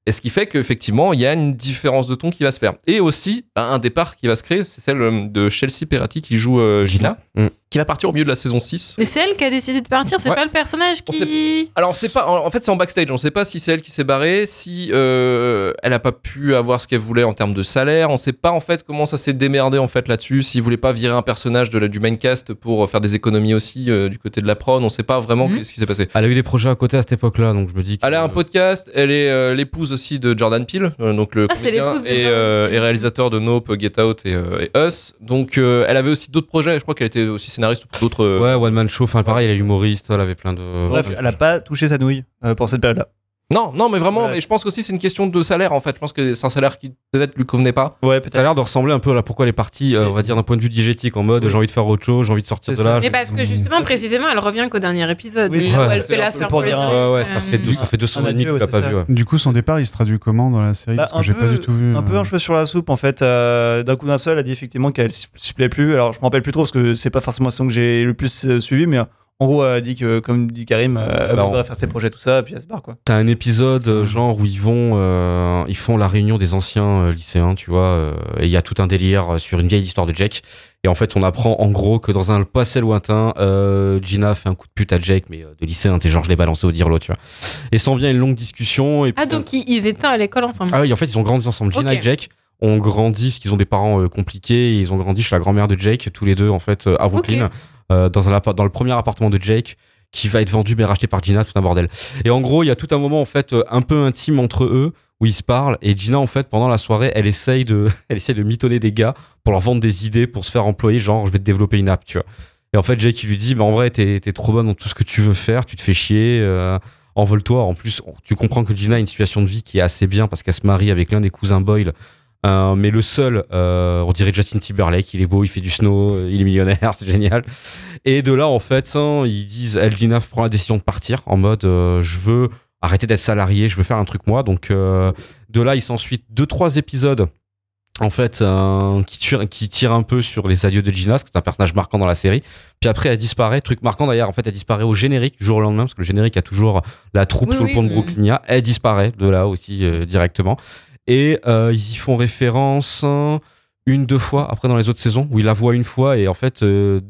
Et ce qui fait qu'effectivement, il y a une différence de ton qui va se faire. Et aussi, bah, un départ qui va se créer, c'est celle euh, de Chelsea Peratti qui joue euh, Gina, Mm. Qui va partir au milieu de la saison 6. Mais c'est elle qui a décidé de partir, c'est Ouais. pas le personnage On qui. Alors, c'est pas, en fait, c'est en backstage. On sait pas si c'est elle qui s'est barrée, si euh, elle a pas pu avoir ce qu'elle voulait en termes de salaire. On sait pas en fait comment ça s'est démerdé en fait là-dessus. S'ils voulaient pas virer un personnage de la, du main cast pour faire des économies aussi euh, du côté de la prod, on sait pas vraiment Mhm. ce qui s'est passé. Elle a eu des projets à côté à cette époque-là, donc je me dis. Elle a un podcast, elle est euh, l'épouse aussi de Jordan Peele, euh, donc le Ah, c'est comédien et, euh, et réalisateur de Nope, Get Out et, euh, et Us. Donc euh, elle avait aussi d'autres projets, je crois qu'elle était aussi scénariste ou d'autres. euh, Ouais, One Man Show, enfin pareil, elle est humoriste, elle avait plein de. Bref, elle a pas touché sa nouille euh, pour cette période-là. Non, non, mais vraiment, Ouais. mais je pense qu'aussi c'est une question de salaire en fait. Je pense que c'est un salaire qui peut-être lui convenait pas. Ouais, Ça a peut-être. l'air de ressembler un peu à pourquoi elle est partie, euh, on va dire d'un point de vue diégétique, en mode Oui. j'ai envie de faire autre chose, j'ai envie de sortir de là. Mais parce que justement, précisément, elle revient qu'au dernier épisode. Oui, là ouais, où elle fait la peu sœur pour dire, Poison. Ouais, ouais, ça fait, deux, ça fait 200 Un et demi que adieu, tu l'as ouais, pas vu. Du coup, son départ, il se traduit comment dans la série? Bah, Parce que j'ai pas du tout vu. un peu euh. un cheveu sur la soupe en fait. euh, D'un coup d'un seul, elle a dit effectivement qu'elle s'y s'y plaît plus. Alors je me rappelle plus trop parce que c'est pas forcément la saison que j'ai le plus euh, suivi, mais en gros, elle a dit que, comme dit Karim, euh, elle Bah, voudrait faire ses projets, tout ça, puis elle se barre quoi. T'as un épisode euh, genre où ils vont, euh, ils font la réunion des anciens euh, lycéens, tu vois, euh, et il y a tout un délire euh, sur une vieille histoire de Jake. Et en fait, on apprend en gros que dans un passé lointain, euh, Gina fait un coup de pute à Jake, mais euh, de lycéen, t'es genre je l'ai balancé au dirlo, tu vois. Et s'en vient une longue discussion. Et Ah, puis- donc ils, ils étaient à l'école ensemble. Ah oui, en fait, ils ont grandi ensemble. Gina et Jake ont grandi parce qu'ils ont des parents euh, compliqués. et ils ont grandi chez la grand-mère de Jake, tous les deux, en fait, euh, à Brooklyn, euh, dans, le premier appartement de Jake qui va être vendu mais racheté par Gina, tout un bordel. Et en gros, il y a tout un moment, en fait, euh, un peu intime entre eux où ils se parlent. Et Gina, en fait, pendant la soirée, elle essaye de, elle essaye de mitonner des gars pour leur vendre des idées pour se faire employer, genre, je vais te développer une app, tu vois. Et en fait, Jake, lui dit, bah, en vrai, t'es t'es trop bonne dans tout ce que tu veux faire, tu te fais chier. euh, envole-toi. En plus, tu comprends que Gina a une situation de vie qui est assez bien parce qu'elle se marie avec l'un des cousins Boyle. Euh, mais le seul, euh, on dirait Justin Timberlake, il est beau, il fait du snow, il est millionnaire, c'est génial. Et de là, en fait, hein, ils disent, elle, Gina prend la décision de partir en mode, euh, je veux arrêter d'être salarié, je veux faire un truc moi. Donc de là, il s'ensuit deux, trois épisodes. En fait, qui, tirent un peu sur les adieux de Gina, parce que c'est un personnage marquant dans la série. Puis après, elle disparaît. Truc marquant d'ailleurs, en fait, elle disparaît au générique du jour au lendemain, parce que le générique a toujours la troupe Oui, sur le oui, pont de oui. Brooklynia. Elle disparaît de là aussi directement. Et euh, ils y font référence une, deux fois après dans les autres saisons, où ils la voient une fois et en fait, euh,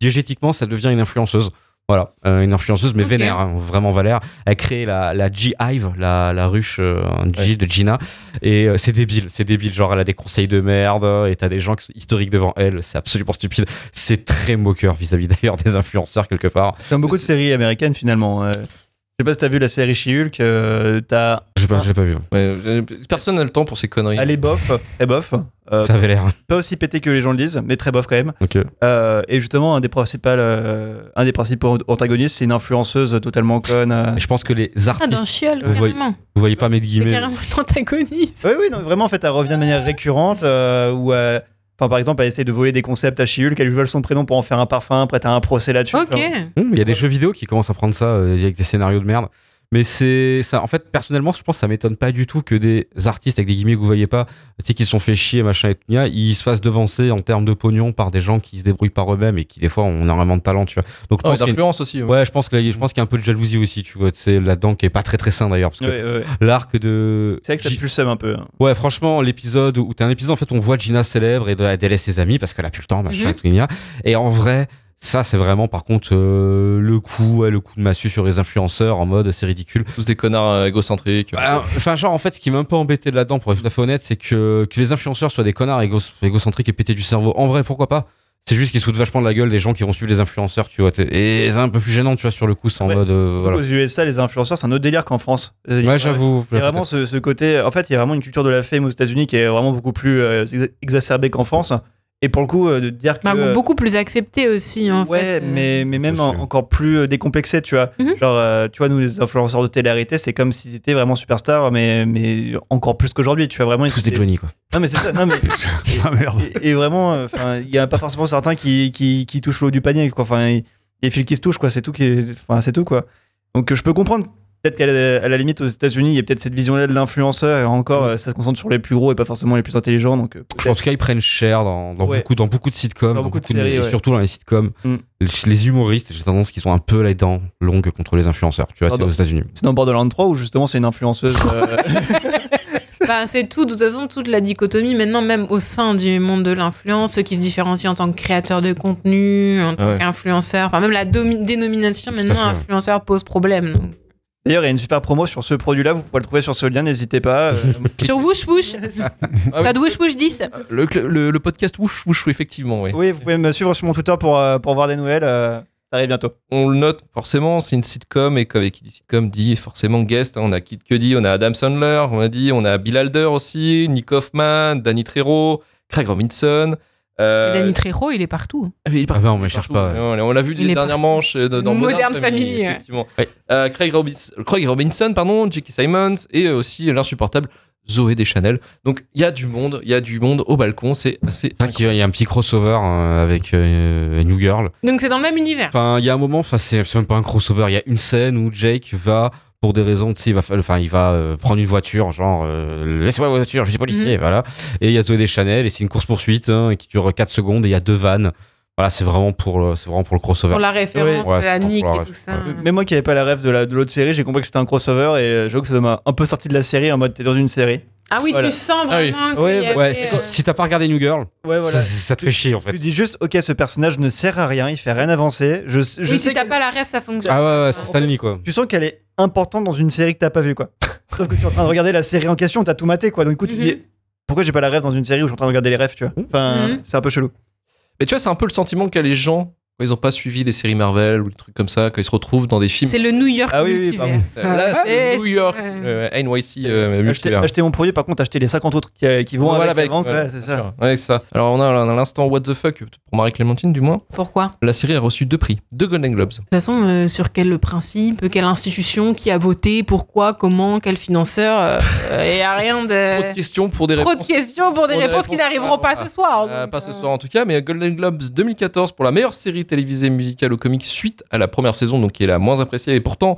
diégétiquement, ça devient une influenceuse. Voilà, euh, une influenceuse, mais Ok. vénère, hein, vraiment Valère. Elle crée la, la G-Hive, la, la ruche euh, G Ouais. de Gina. Et euh, c'est débile, c'est débile. Genre, elle a des conseils de merde et t'as des gens qui sont historiques devant elle. C'est absolument stupide. C'est très moqueur vis-à-vis d'ailleurs des influenceurs quelque part. Comme beaucoup de séries américaines finalement. Je sais pas si t'as vu la série She-Hulk, euh, t'as. J'ai pas, j'ai pas vu. Ouais, euh, personne n'a le temps pour ces conneries. Elle est bof, très bof. Euh, Ça avait l'air. pas aussi pété que les gens le disent, mais très bof quand même. Ok. Euh, et justement, un des principaux, euh, un des principaux antagonistes, c'est une influenceuse totalement conne. euh. Je pense que les Ah, artistes. dans Chiol, Vous voyez-. Vous voyez pas mes C'est guillemets. carrément l'antagoniste. Oui, oui, non, vraiment, en fait, elle revient de manière récurrente. euh, où, euh, enfin, par exemple, elle essaie de voler des concepts à She-Hulk, elle lui vole son prénom pour en faire un parfum, après t'as un procès là-dessus. Ok. Enfin, Hum, Il y a des jeux vidéo qui commencent à prendre ça euh, avec des scénarios de merde. Mais c'est ça. En fait, personnellement, je pense que ça m'étonne pas du tout que des artistes avec des guillemets que vous voyez pas, tu sais, qui se sont fait chier, machin et tout, ils se fassent devancer en termes de pognon par des gens qui se débrouillent par eux-mêmes et qui des fois ont énormément de talent, tu vois. Donc je Oh, pense les une- influences aussi. ouais. Ouais, je pense que je pense qu'il y a un peu de jalousie aussi, tu vois, c'est là-dedans qui est pas très très sain d'ailleurs parce que ouais, ouais, ouais. l'arc de C'est vrai que ça pue le seum un peu. hein. Ouais, franchement, l'épisode où t'as un épisode en fait, on voit Gina célèbre et elle délaisse ses amis parce qu'elle a plus le temps, machin, Mhm. et tout. Et en vrai, ça c'est vraiment par contre euh, le coup, ouais, le coup de massue sur les influenceurs en mode c'est ridicule. Tous des connards euh, égocentriques. Bah, Enfin, genre en fait, ce qui m'a un peu embêté là-dedans, pour être tout à fait honnête, c'est que que les influenceurs soient des connards égo- égocentriques et pétés du cerveau. En vrai, pourquoi pas? C'est juste qu'ils se foutent vachement de la gueule des gens qui vont suivre les influenceurs, tu vois. Et c'est un peu plus gênant, tu vois, sur le coup, c'est en Ouais. mode euh, voilà. Aux USA, les influenceurs, c'est un autre délire qu'en France. Ouais, j'avoue. Il y a vraiment ce, ce côté. En fait, il y a vraiment une culture de la fame aux États-Unis qui est vraiment beaucoup plus euh, exa- exacerbée qu'en France. Et pour le coup, euh, de dire que. Bah, beaucoup plus accepté aussi, en ouais, fait. mais, mais même en- encore plus euh, décomplexé, tu vois. Mhm. Genre, euh, tu vois, nous, les influenceurs de télé-réalité, c'est comme s'ils étaient vraiment superstars, mais, mais encore plus qu'aujourd'hui. Tu vois, vraiment. tous des étaient- Johnny, quoi. Non, mais c'est ça. Non, mais. Ah merde. et, et vraiment, euh, enfin, il y a pas forcément certains qui, qui, qui touchent l'eau du panier, quoi. Enfin, il y a des fils qui se touchent, quoi. C'est tout, qui enfin, c'est tout, quoi. Donc, euh, je peux comprendre. Peut-être qu'à la, limite, aux États-Unis, il y a peut-être cette vision-là de l'influenceur, et encore, euh, ça se concentre sur les plus gros et pas forcément les plus intelligents. Donc, En tout cas, ils prennent cher dans, dans Ouais. beaucoup, dans beaucoup de sitcoms, Dans beaucoup de séries, et ouais. surtout dans les sitcoms. Mm. Les- Les humoristes, j'ai tendance qu'ils sont un peu les dents longues contre les influenceurs. Tu vois, c'est aux États-Unis. c'est dans Borderlands 3 où justement c'est une influenceuse. euh, Bah, c'est tout, de toute façon, toute la dichotomie maintenant, même au sein du monde de l'influence, ceux qui se différencient en tant que créateur de contenu, en tant Ouais. qu'influenceur, enfin même la dénomination maintenant influenceur pose problème. donc. D'ailleurs, il y a une super promo sur ce produit-là, vous pouvez le trouver sur ce lien, n'hésitez pas. euh, Sur Ah oui. code Woosh Woosh 10. Le, le, le podcast Wouch Wouch, effectivement, oui. oui, vous pouvez me suivre sur mon Twitter pour, euh, pour voir des nouvelles. euh, ça arrive bientôt. On le note forcément, c'est une sitcom et avec qui dit sitcom dit forcément guest. hein. On a Kid Cudi, on a Adam Sandler, on a dit, on a Bill Alder aussi, Nick Hoffman, Danny Trejo, Craig Robinson. Euh, Danny Trejo, il est partout. ah, mais il est Ah partout, ben, on est cherche partout. pas. Ouais, On l'a vu Il est dernièrement chez- dans Modern Modern Family, ouais. Euh, Craig, Robins- Craig Robinson, pardon, J.K. Simons et aussi l'insupportable Zoé Deschanel. Donc il y a du monde, il y a du monde au balcon, c'est assez. Il y a un petit crossover euh, avec euh, New Girl. Donc c'est dans le même univers. Enfin, il y a un moment, enfin, c'est c'est même pas un crossover. Il y a une scène où Jake va, pour des raisons, tu sais, il va, enfin, il va euh, prendre une voiture, genre, euh, laissez-moi la voiture, je suis policier, voilà. Et il y a Zoé Deschanel, et c'est une course-poursuite hein, qui dure 4 secondes, et il y a deux vannes. Voilà, c'est vraiment pour le, c'est vraiment pour le crossover. Pour la référence Ouais, c'est à Nick et tout ça. ouais. Même moi qui n'avais pas la rêve de la- de l'autre série, j'ai compris que c'était un crossover et euh, j'avoue que ça m'a un peu sorti de la série en mode t'es dans une série. Ah oui, Voilà. tu sens Ah oui. vraiment qu'il Ouais, y avait, Ouais, euh, si, t'as pas regardé New Girl, Ouais, voilà. ça, ça te fait chier en Tu fait. dis juste, ok, ce personnage ne sert à rien, il fait rien avancer. Je, je oui, sais si t'as pas la rêve, ça fonctionne. Ah ouais, ouais, c'est Stanley quoi. tu sens qu'elle est importante dans une série que t'as pas vue, quoi. Sauf que tu es en train de regarder la série en question, t'as tout maté, quoi. Donc, du coup, tu Mhm. dis, pourquoi j'ai pas la rêve dans une série où je suis en train de regarder les rêves, tu vois? Enfin, Mhm. c'est un peu chelou. Mais tu vois, c'est un peu le sentiment qu'a les gens ils ont pas suivi les séries Marvel ou des trucs comme ça, quand ils se retrouvent dans des films. C'est le New York Ah oui, oui, pardon. Euh, Là, c'est Ouais. New York, Ouais. euh, NYC, euh, Acheter, multivers. acheter mon produit, par contre, acheter les 50 autres qui, qui vont Voilà, avec, avant, ouais, bien c'est ça. Ouais, c'est ça. Alors, on a, on a l'instant What the fuck pour Marie-Clémentine, du moins. Pourquoi? La série a reçu deux prix, deux Golden Globes. De toute façon, euh, sur quel principe, quelle institution, qui a voté, pourquoi, comment, quel financeur, il n'y a rien Trop de de... questions pour des Trop réponses. de questions pour des pour des réponses qui n'arriveront pas pas- ce soir. Euh, donc, pas ce euh, soir en tout cas, mais Golden Globes 2014 pour la meilleure série télévisée musicale au comics suite à la première saison, donc qui est la moins appréciée. Et pourtant,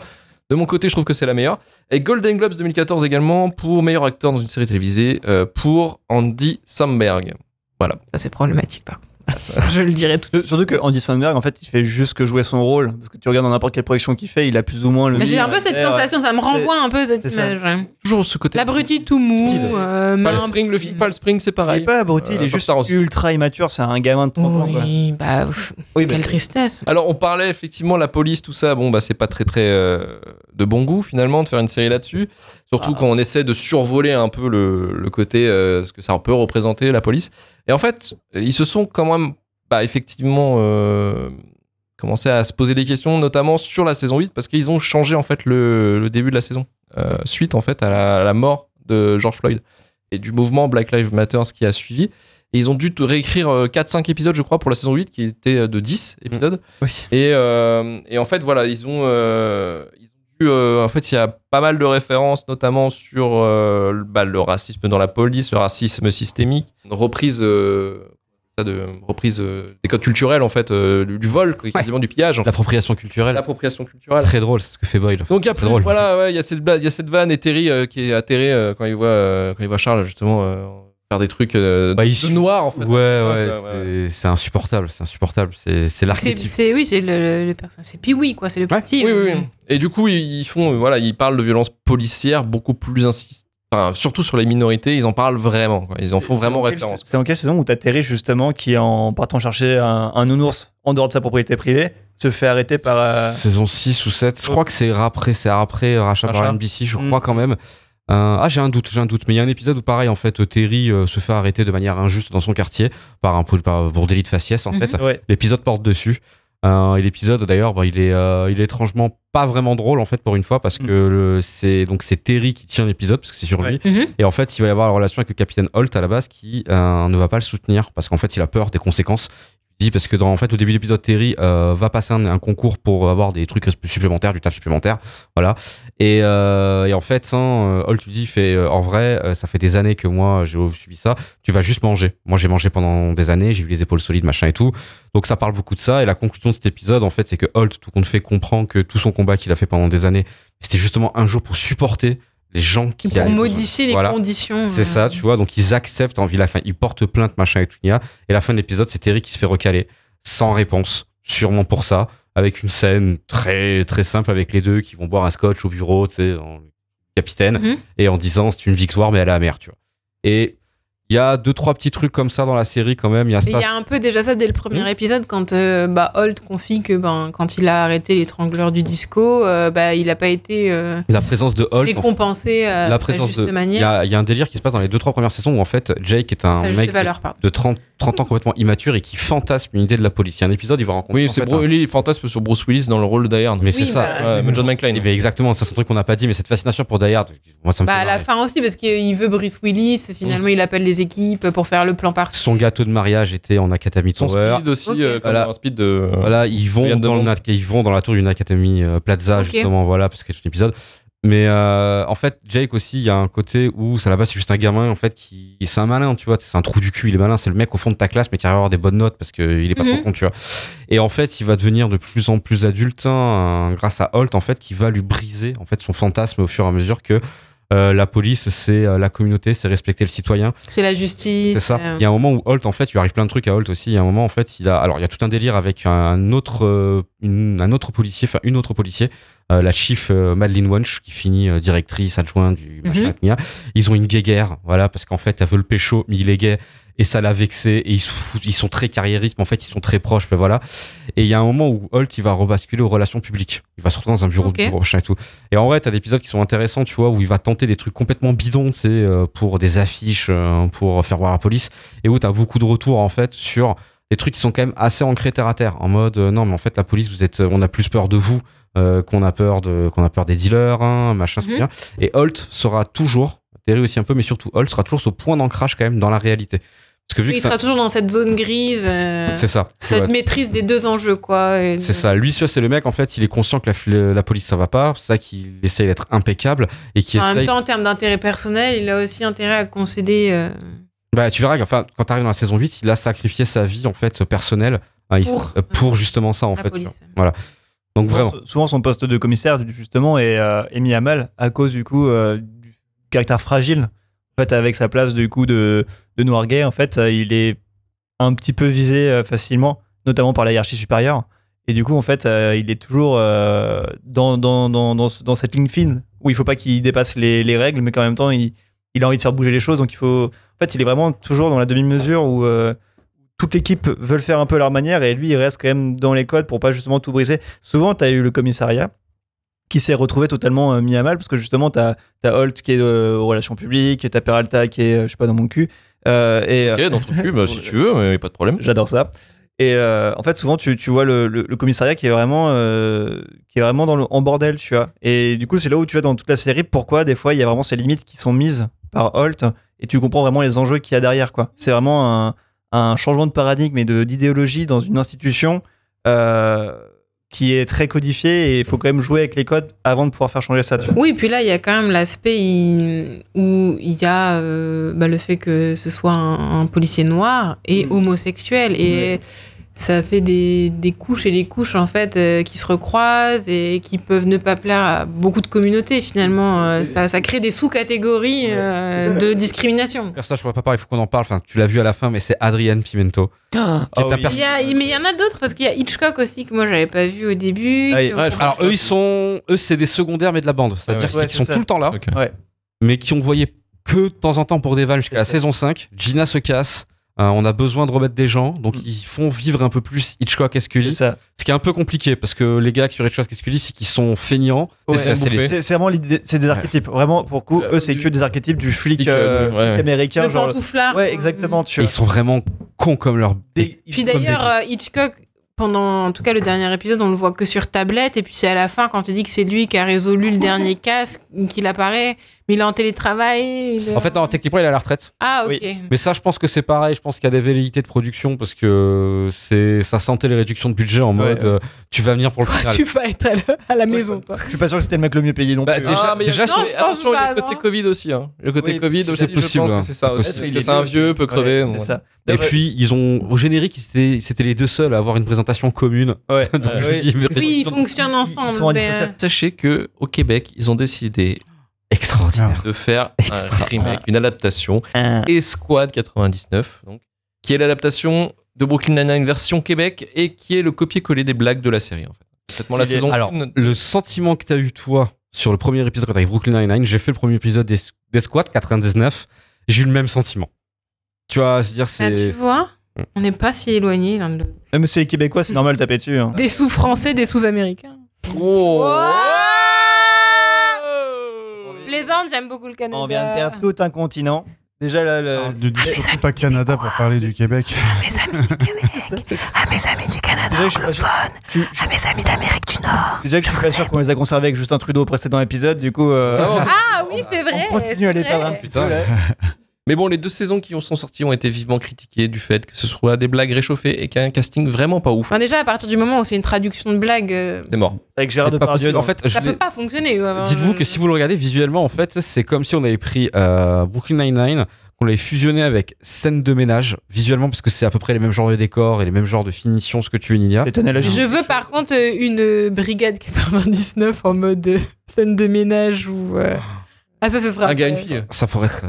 de mon côté, je trouve que c'est la meilleure. Et Golden Globes 2014 également pour meilleur acteur dans une série télévisée euh, pour Andy Samberg. Ça, c'est problématique, par contre. Je le dirai tout de suite. Surtout que Andy Samberg, en fait, il fait juste que jouer son rôle. Parce que tu regardes dans n'importe quelle projection qu'il fait, il a plus ou moins le. Mais J'ai un peu cette sensation, ça me renvoie un peu cette image. ouais. Toujours ce côté. L'abruti tout mou, euh, Pas le spring, le pas le spring, c'est Il pareil. est pas abruti, Euh, il est juste ultra immature, c'est un gamin de 30 ans, quoi. Oui, bah, pff, Oui, bah, quelle c'est- tristesse. Alors on parlait effectivement la police tout ça bon bah c'est pas très très euh, de bon goût finalement de faire une série là-dessus surtout Ah. quand on essaie de survoler un peu le, le côté euh, ce que ça peut représenter la police et en fait ils se sont quand même bah, effectivement euh, commencé à se poser des questions notamment sur la saison 8 parce qu'ils ont changé en fait le, le début de la saison euh, suite en fait à la, à la mort de George Floyd et du mouvement Black Lives Matter qui a suivi et ils ont dû réécrire 4-5 épisodes, je crois, pour la saison 8, qui était euh, de 10 épisodes. Oui. Et, euh, et en fait, voilà, ils ont, euh, euh, en fait, il y a pas mal de références, notamment sur euh, le- bah, le racisme dans la police, le racisme systémique, une reprise, euh, de, reprise des codes culturels, en fait, du, du vol, quasiment du pillage. L'appropriation culturelle. l'appropriation culturelle. Très drôle, c'est ce que fait Boyle. Donc il voilà, ouais, y a cette y a cette vanne et Terry qui est atterré quand il voit quand il voit Charles justement faire des trucs euh, Bah, de noir en fait. Ouais, ouais, ouais, c'est- insupportable, c'est insupportable. C'est l'archétype. c'est- oui, c'est le, le, c'est Pee-Wee, quoi, c'est le petit. Oui, oui, euh, oui. Et du coup, ils font, euh, voilà, ils parlent de violence policière beaucoup plus insist... enfin, surtout sur les minorités, ils en parlent vraiment. quoi. Ils en font vraiment en référence. C'est en quelle saison où t'as Terry justement qui, en partant chercher un, un nounours en dehors de sa propriété privée, se fait arrêter par. euh, Saison 6 ou 7. Je crois que c'est après, c'est après rachat par. NBC, je Mm. crois quand même. Euh, ah, j'ai un doute, j'ai un doute. Mais il y a un épisode où, pareil, en fait, Terry euh, se fait arrêter de manière injuste dans son quartier par un par, pour délit de faciès, en Mhm. fait. Ouais. L'épisode porte dessus. Euh, et l'épisode, d'ailleurs, bah, il, est, euh, il est étrangement pas vraiment drôle, en fait, pour une fois, parce Mm. que le- c'est donc c'est Terry qui tient l'épisode, parce que c'est sur lui. Mhm. Et en fait, il va y avoir la relation avec le capitaine Holt à la base qui euh, ne va pas le soutenir, parce qu'en fait, il a peur des conséquences. Parce que dans en fait au début de l'épisode Terry euh, va passer un, concours pour avoir des trucs supplémentaires du taf supplémentaire voilà. Et, euh, et en fait hein, euh, Holt lui dit fait euh, en vrai euh, ça fait des années que moi j'ai subi ça. Tu vas juste manger. Moi j'ai mangé pendant des années j'ai eu les épaules solides machin et tout. Donc ça parle beaucoup de ça. Et la conclusion de cet épisode en fait c'est que Holt tout compte fait comprend que tout son combat qu'il a fait pendant des années c'était justement un jour pour supporter les gens qui Pour modifier les Voilà. conditions. c'est euh, ça, tu vois. Donc ils acceptent envie la fin, ils portent plainte machin et tout. il y a. Et la fin de l'épisode, c'est Terry qui se fait recaler sans réponse, sûrement pour ça, avec une scène très très simple avec les deux qui vont boire un scotch au bureau, tu sais, en capitaine, Mhm. et en disant c'est une victoire mais elle est amère, tu vois. Et il y a deux trois petits trucs comme ça dans la série quand même. Il y a Mais ça. Il y a un peu déjà ça dès le premier Mhm. épisode quand euh, bah, Holt confie que ben, quand il a arrêté l'étrangleur du disco, euh, bah, il n'a pas été euh, La présence de Holt. en fait, récompensé euh, la présence juste de. Manière. il y a un délire qui se passe dans les deux trois premières saisons où en fait Jake est un mec valeur, de 30, 30 ans complètement immature et qui fantasme une idée de la police. Il y a un épisode, il va rencontrer. Oui, c'est Bro- un- lui, il fantasme sur Bruce Willis dans le rôle d'Iron. Mais c'est Oui, ça. bah, John McClane. Eh ben, exactement, ça c'est un truc qu'on n'a pas dit, mais cette fascination pour Die Hard, moi ça me Bah, fait à la fin aussi, parce qu'il veut Bruce Willis, finalement il appelle les les équipes pour faire le plan parfait. Son gâteau de mariage était en Academy Son Tower. speed aussi, Ok. euh, comme Voilà. un speed de. Voilà, ils vont, dans le Demont. nat- ils vont dans la tour d'une Academy euh, Plaza, justement, voilà, parce que c'est un épisode. Mais euh, en fait, Jake aussi, il y a un côté où, ça là-bas, c'est juste un gamin, en fait, qui. C'est un malin, tu vois, c'est un trou du cul, il est malin, c'est le mec au fond de ta classe, mais qui arrive à avoir des bonnes notes parce qu'il est pas Mhm. trop con, tu vois. Et en fait, il va devenir de plus en plus adulte, hein, grâce à Holt, en fait, qui va lui briser, en fait, son fantasme au fur et à mesure que. Euh, la police, c'est euh, la communauté, c'est respecter le citoyen. C'est la justice. C'est ça. euh, Il y a un moment où Holt, en fait, il arrive plein de trucs à Holt aussi. Il y a un moment, en fait, il a. Alors, il y a tout un délire avec un autre, une- un autre policier, enfin, une autre policier, la chief Madeleine Wunsch, qui finit directrice adjointe du machin. Mhm. Mia. Ils ont une guéguerre, voilà, parce qu'en fait, elle veut le pécho, mais il est gay. Et ça l'a vexé. Et ils, sont très carriéristes, mais en fait, ils sont très proches. Mais voilà. Et il y a un moment où Holt, il va rebasculer aux relations publiques. Il va se retrouver dans un bureau Ok. de bureau, et tout. Et en vrai, t'as des épisodes qui sont intéressants, tu vois, où il va tenter des trucs complètement bidons, sais, euh, pour des affiches, euh, pour faire voir la police, et où t'as beaucoup de retours, en fait, sur des trucs qui sont quand même assez ancrés terre à terre, en mode, euh, non, mais en fait, la police, vous êtes, on a plus peur de vous qu'on a peur de, qu'on a peur des dealers, hein, machin, Mhm. bien. Et Holt sera toujours, Terry aussi un peu, mais surtout Holt sera toujours ce point d'ancrage quand même dans la réalité. Parce que vu il que ça- sera toujours dans cette zone grise. euh, c'est ça. cette Ouais. maîtrise des deux enjeux, quoi. et C'est de- ça. Lui, c'est le mec, en fait, il est conscient que la, la police, ça va pas. C'est ça qu'il essaye d'être impeccable et qui En essaye même temps, en termes d'intérêt personnel, il a aussi intérêt à concéder. euh, Bah, tu verras qu'enfin, quand t'arrives dans la saison 8, il a sacrifié sa vie, en fait, personnelle, hein, Pour. euh, pour justement ça, en la fait. police. tu vois. Donc, vraiment. Souvent, souvent, son poste de commissaire, justement, est, euh, est mis à mal à cause du coup euh, du caractère fragile. Fait, avec sa place du coup de, de noir gay, en fait, euh, il est un petit peu visé euh, facilement, notamment par la hiérarchie supérieure. Et du coup, en fait, euh, il est toujours dans, dans, dans, dans, ce- dans cette ligne fine où il faut pas qu'il dépasse les, les règles, mais qu'en même temps, il, il a envie de faire bouger les choses. Donc, il faut. En fait, il est vraiment toujours dans la demi-mesure où toute l'équipe veut le faire un peu à leur manière et lui, il reste quand même dans les codes pour pas justement tout briser. Souvent, tu as eu le commissariat qui s'est retrouvé totalement euh, mis à mal parce que justement, tu as, Holt qui est euh, aux relations publiques, et tu as Peralta qui est, euh, je sais pas, dans mon cul. Euh, et, Ok, dans ton cul, bah, si tu veux, mais pas de problème. J'adore ça. Et euh, en fait, souvent, tu, tu vois le, le- le commissariat qui est vraiment, qui est vraiment dans le, en bordel, tu vois. Et du coup, c'est là où tu vois dans toute la série pourquoi des fois il y a vraiment ces limites qui sont mises par Holt et tu comprends vraiment les enjeux qu'il y a derrière, quoi. C'est vraiment un, un changement de paradigme et d'idéologie dans une institution euh, qui est très codifiée et il faut quand même jouer avec les codes avant de pouvoir faire changer ça. Oui, puis là, il y a quand même l'aspect où il y a euh, bah, le fait que ce soit un, un policier noir et Mm. homosexuel. Et ça fait des, des couches et des couches, en fait, euh, qui se recroisent et qui peuvent ne pas plaire à beaucoup de communautés, finalement. Euh, ça, ça crée des sous-catégories euh, de discrimination. Personnage, je vois pas parler, il faut qu'on en parle. Enfin, tu l'as vu à la fin, mais c'est Adrienne Pimento. Ah Qui est ta oui. Il y a- mais il y en a d'autres, parce qu'il y a Hitchcock aussi, que moi, j'avais pas vu au début. Ah, ouais, Alors, eux, ils sont. Eux, c'est des secondaires, mais de la bande. C'est-à-dire Ouais, qu'ils sont tout ça. le temps là, mais qui ont voyé que de temps en temps pour des vannes jusqu'à la ça. saison 5. Gina se casse. Euh, on a besoin de remettre des gens, donc Mm. ils font vivre un peu plus Hitchcock et C'est Scully. ça. Ce qui est un peu compliqué parce que les gars sur Hitchcock et Scully, c'est qu'ils sont feignants. Ouais, c'est- les- vraiment l'idée, c'est des archétypes. Vraiment, pour le coup, Euh, eux, c'est du- que des archétypes du flic, euh, euh, ouais, flic ouais. américain. Le genre, pantouflard. ouais, quoi. exactement. Tu vois. ils sont vraiment cons comme leur. Des- Puis d'ailleurs, des- Hitchcock, pendant en tout cas le dernier épisode, on le voit que sur tablette. Et puis c'est à la fin, quand il dit que c'est lui qui a résolu le dernier casque, qu'il apparaît. Mais il est en télétravail. il est En fait, non, techniquement, il est à la retraite. Ah, ok. Oui. Mais ça, je pense que c'est pareil. Je pense qu'il y a des velléités de production parce que c'est ça sentait les réductions de budget en mode Ouais. euh, tu vas venir pour le Toi, final. tu vas être à la, à la maison, toi. Je suis pas sûr que c'était le mec le mieux payé non Bah, plus. hein. déjà- Ah, mais déjà, non, je attention, le côté non. Covid aussi. hein. Le côté Oui, Covid c'est aussi, possible, je pense hein. que c'est ça aussi. Parce que est c'est un vieux, peut crever. Ouais, ça. Et puis ils ont au générique, c'était c'était les deux seuls à avoir une présentation commune. Ouais. Donc, Oui. dis, mais- Oui, ils fonctionnent ensemble. Ils sont mais, indissociables. Sachez que au Québec, ils ont décidé Extraordinaire. de faire Extra. un remake, une adaptation, Esquad 99, donc, qui est l'adaptation de Brooklyn Nine-Nine version Québec et qui est le copier-coller des blagues de la série. En fait. La saison. Alors, une- le sentiment que tu as eu toi sur le premier épisode quand t'as avec Brooklyn Nine-Nine, j'ai fait le premier épisode des, des Squats 99, j'ai eu le même sentiment. Tu vois, c'est-à-dire Ah, tu c'est vois, on n'est pas si éloignés l'un de l'autre. Même si c'est québécois, c'est normal de taper dessus. hein. Des sous-français, des sous-américains. Oh. Plaisante, j'aime beaucoup le Canada. On vient de perdre tout un continent. Déjà, là, le... Alors, Ne dis surtout pas Canada pour parler du Québec. mes amis du Québec, à mes amis du Canada Déjà, je sûr- je- je- à mes amis d'Amérique du Nord. déjà que je suis pas sûr qu'on les a conservés avec Justin Trudeau au précédent épisode, du coup. euh, Ah, Ah oui, c'est vrai. on continue à les perdre un petit peu. là. Mais bon, les deux saisons qui ont- sont sorties ont été vivement critiquées du fait que ce soit des blagues réchauffées et qu'un casting vraiment pas ouf. Enfin, déjà, à partir du moment où c'est une traduction de blague, euh, C'est mort. Avec Gérard Depardieu. En fait, ça peut pas fonctionner. euh, Dites-vous que si vous le regardez visuellement, en fait, c'est comme si on avait pris euh, Brooklyn Nine-Nine, qu'on l'avait fusionné avec scène de ménage, visuellement, parce que c'est à peu près les mêmes genres de décors et les mêmes genres de finition, ce que tu veux, Nilia. Je veux par contre euh, une euh, brigade 99 en mode euh, scène de ménage ou. euh, Ah, ça, ce sera. Un gars, une euh, fille. Ça pourrait être.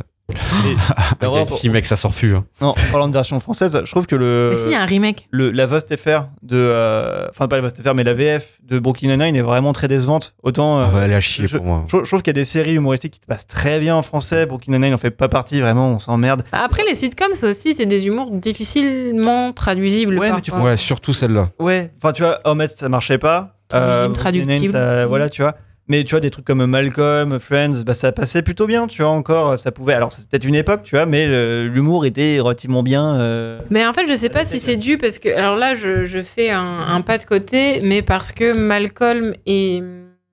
Vraiment, une fille, mec, ça sort plus. hein. Non, en parlant de version française, je trouve que le, Mais si, il y a un remake. le la Vost FR de, euh, enfin pas la Vost FR, mais la VF de Brooklyn Nine-Nine est vraiment très décevante. Autant, euh, On va aller à chier je- pour moi. je, je trouve qu'il y a des séries humoristiques qui te passent très bien en français. Brooklyn Nine-Nine en fait pas partie, vraiment, on s'emmerde. Bah, Après, les sitcoms, ça aussi, c'est des humours difficilement traduisibles. Ouais, mais tu Ouais, surtout celle-là. Ouais, enfin tu vois, Homet ça marchait pas. Nine, traductible. ça- voilà, tu vois. Mais tu vois, des trucs comme Malcolm, Friends, bah, ça passait plutôt bien, tu vois, encore. Ça pouvait. Alors, c'est peut-être une époque, tu vois, mais euh, l'humour était relativement bien. euh, Mais en fait, je sais pas si c'est dû parce que. Alors là, je, je fais un, un pas de côté, mais parce que Malcolm et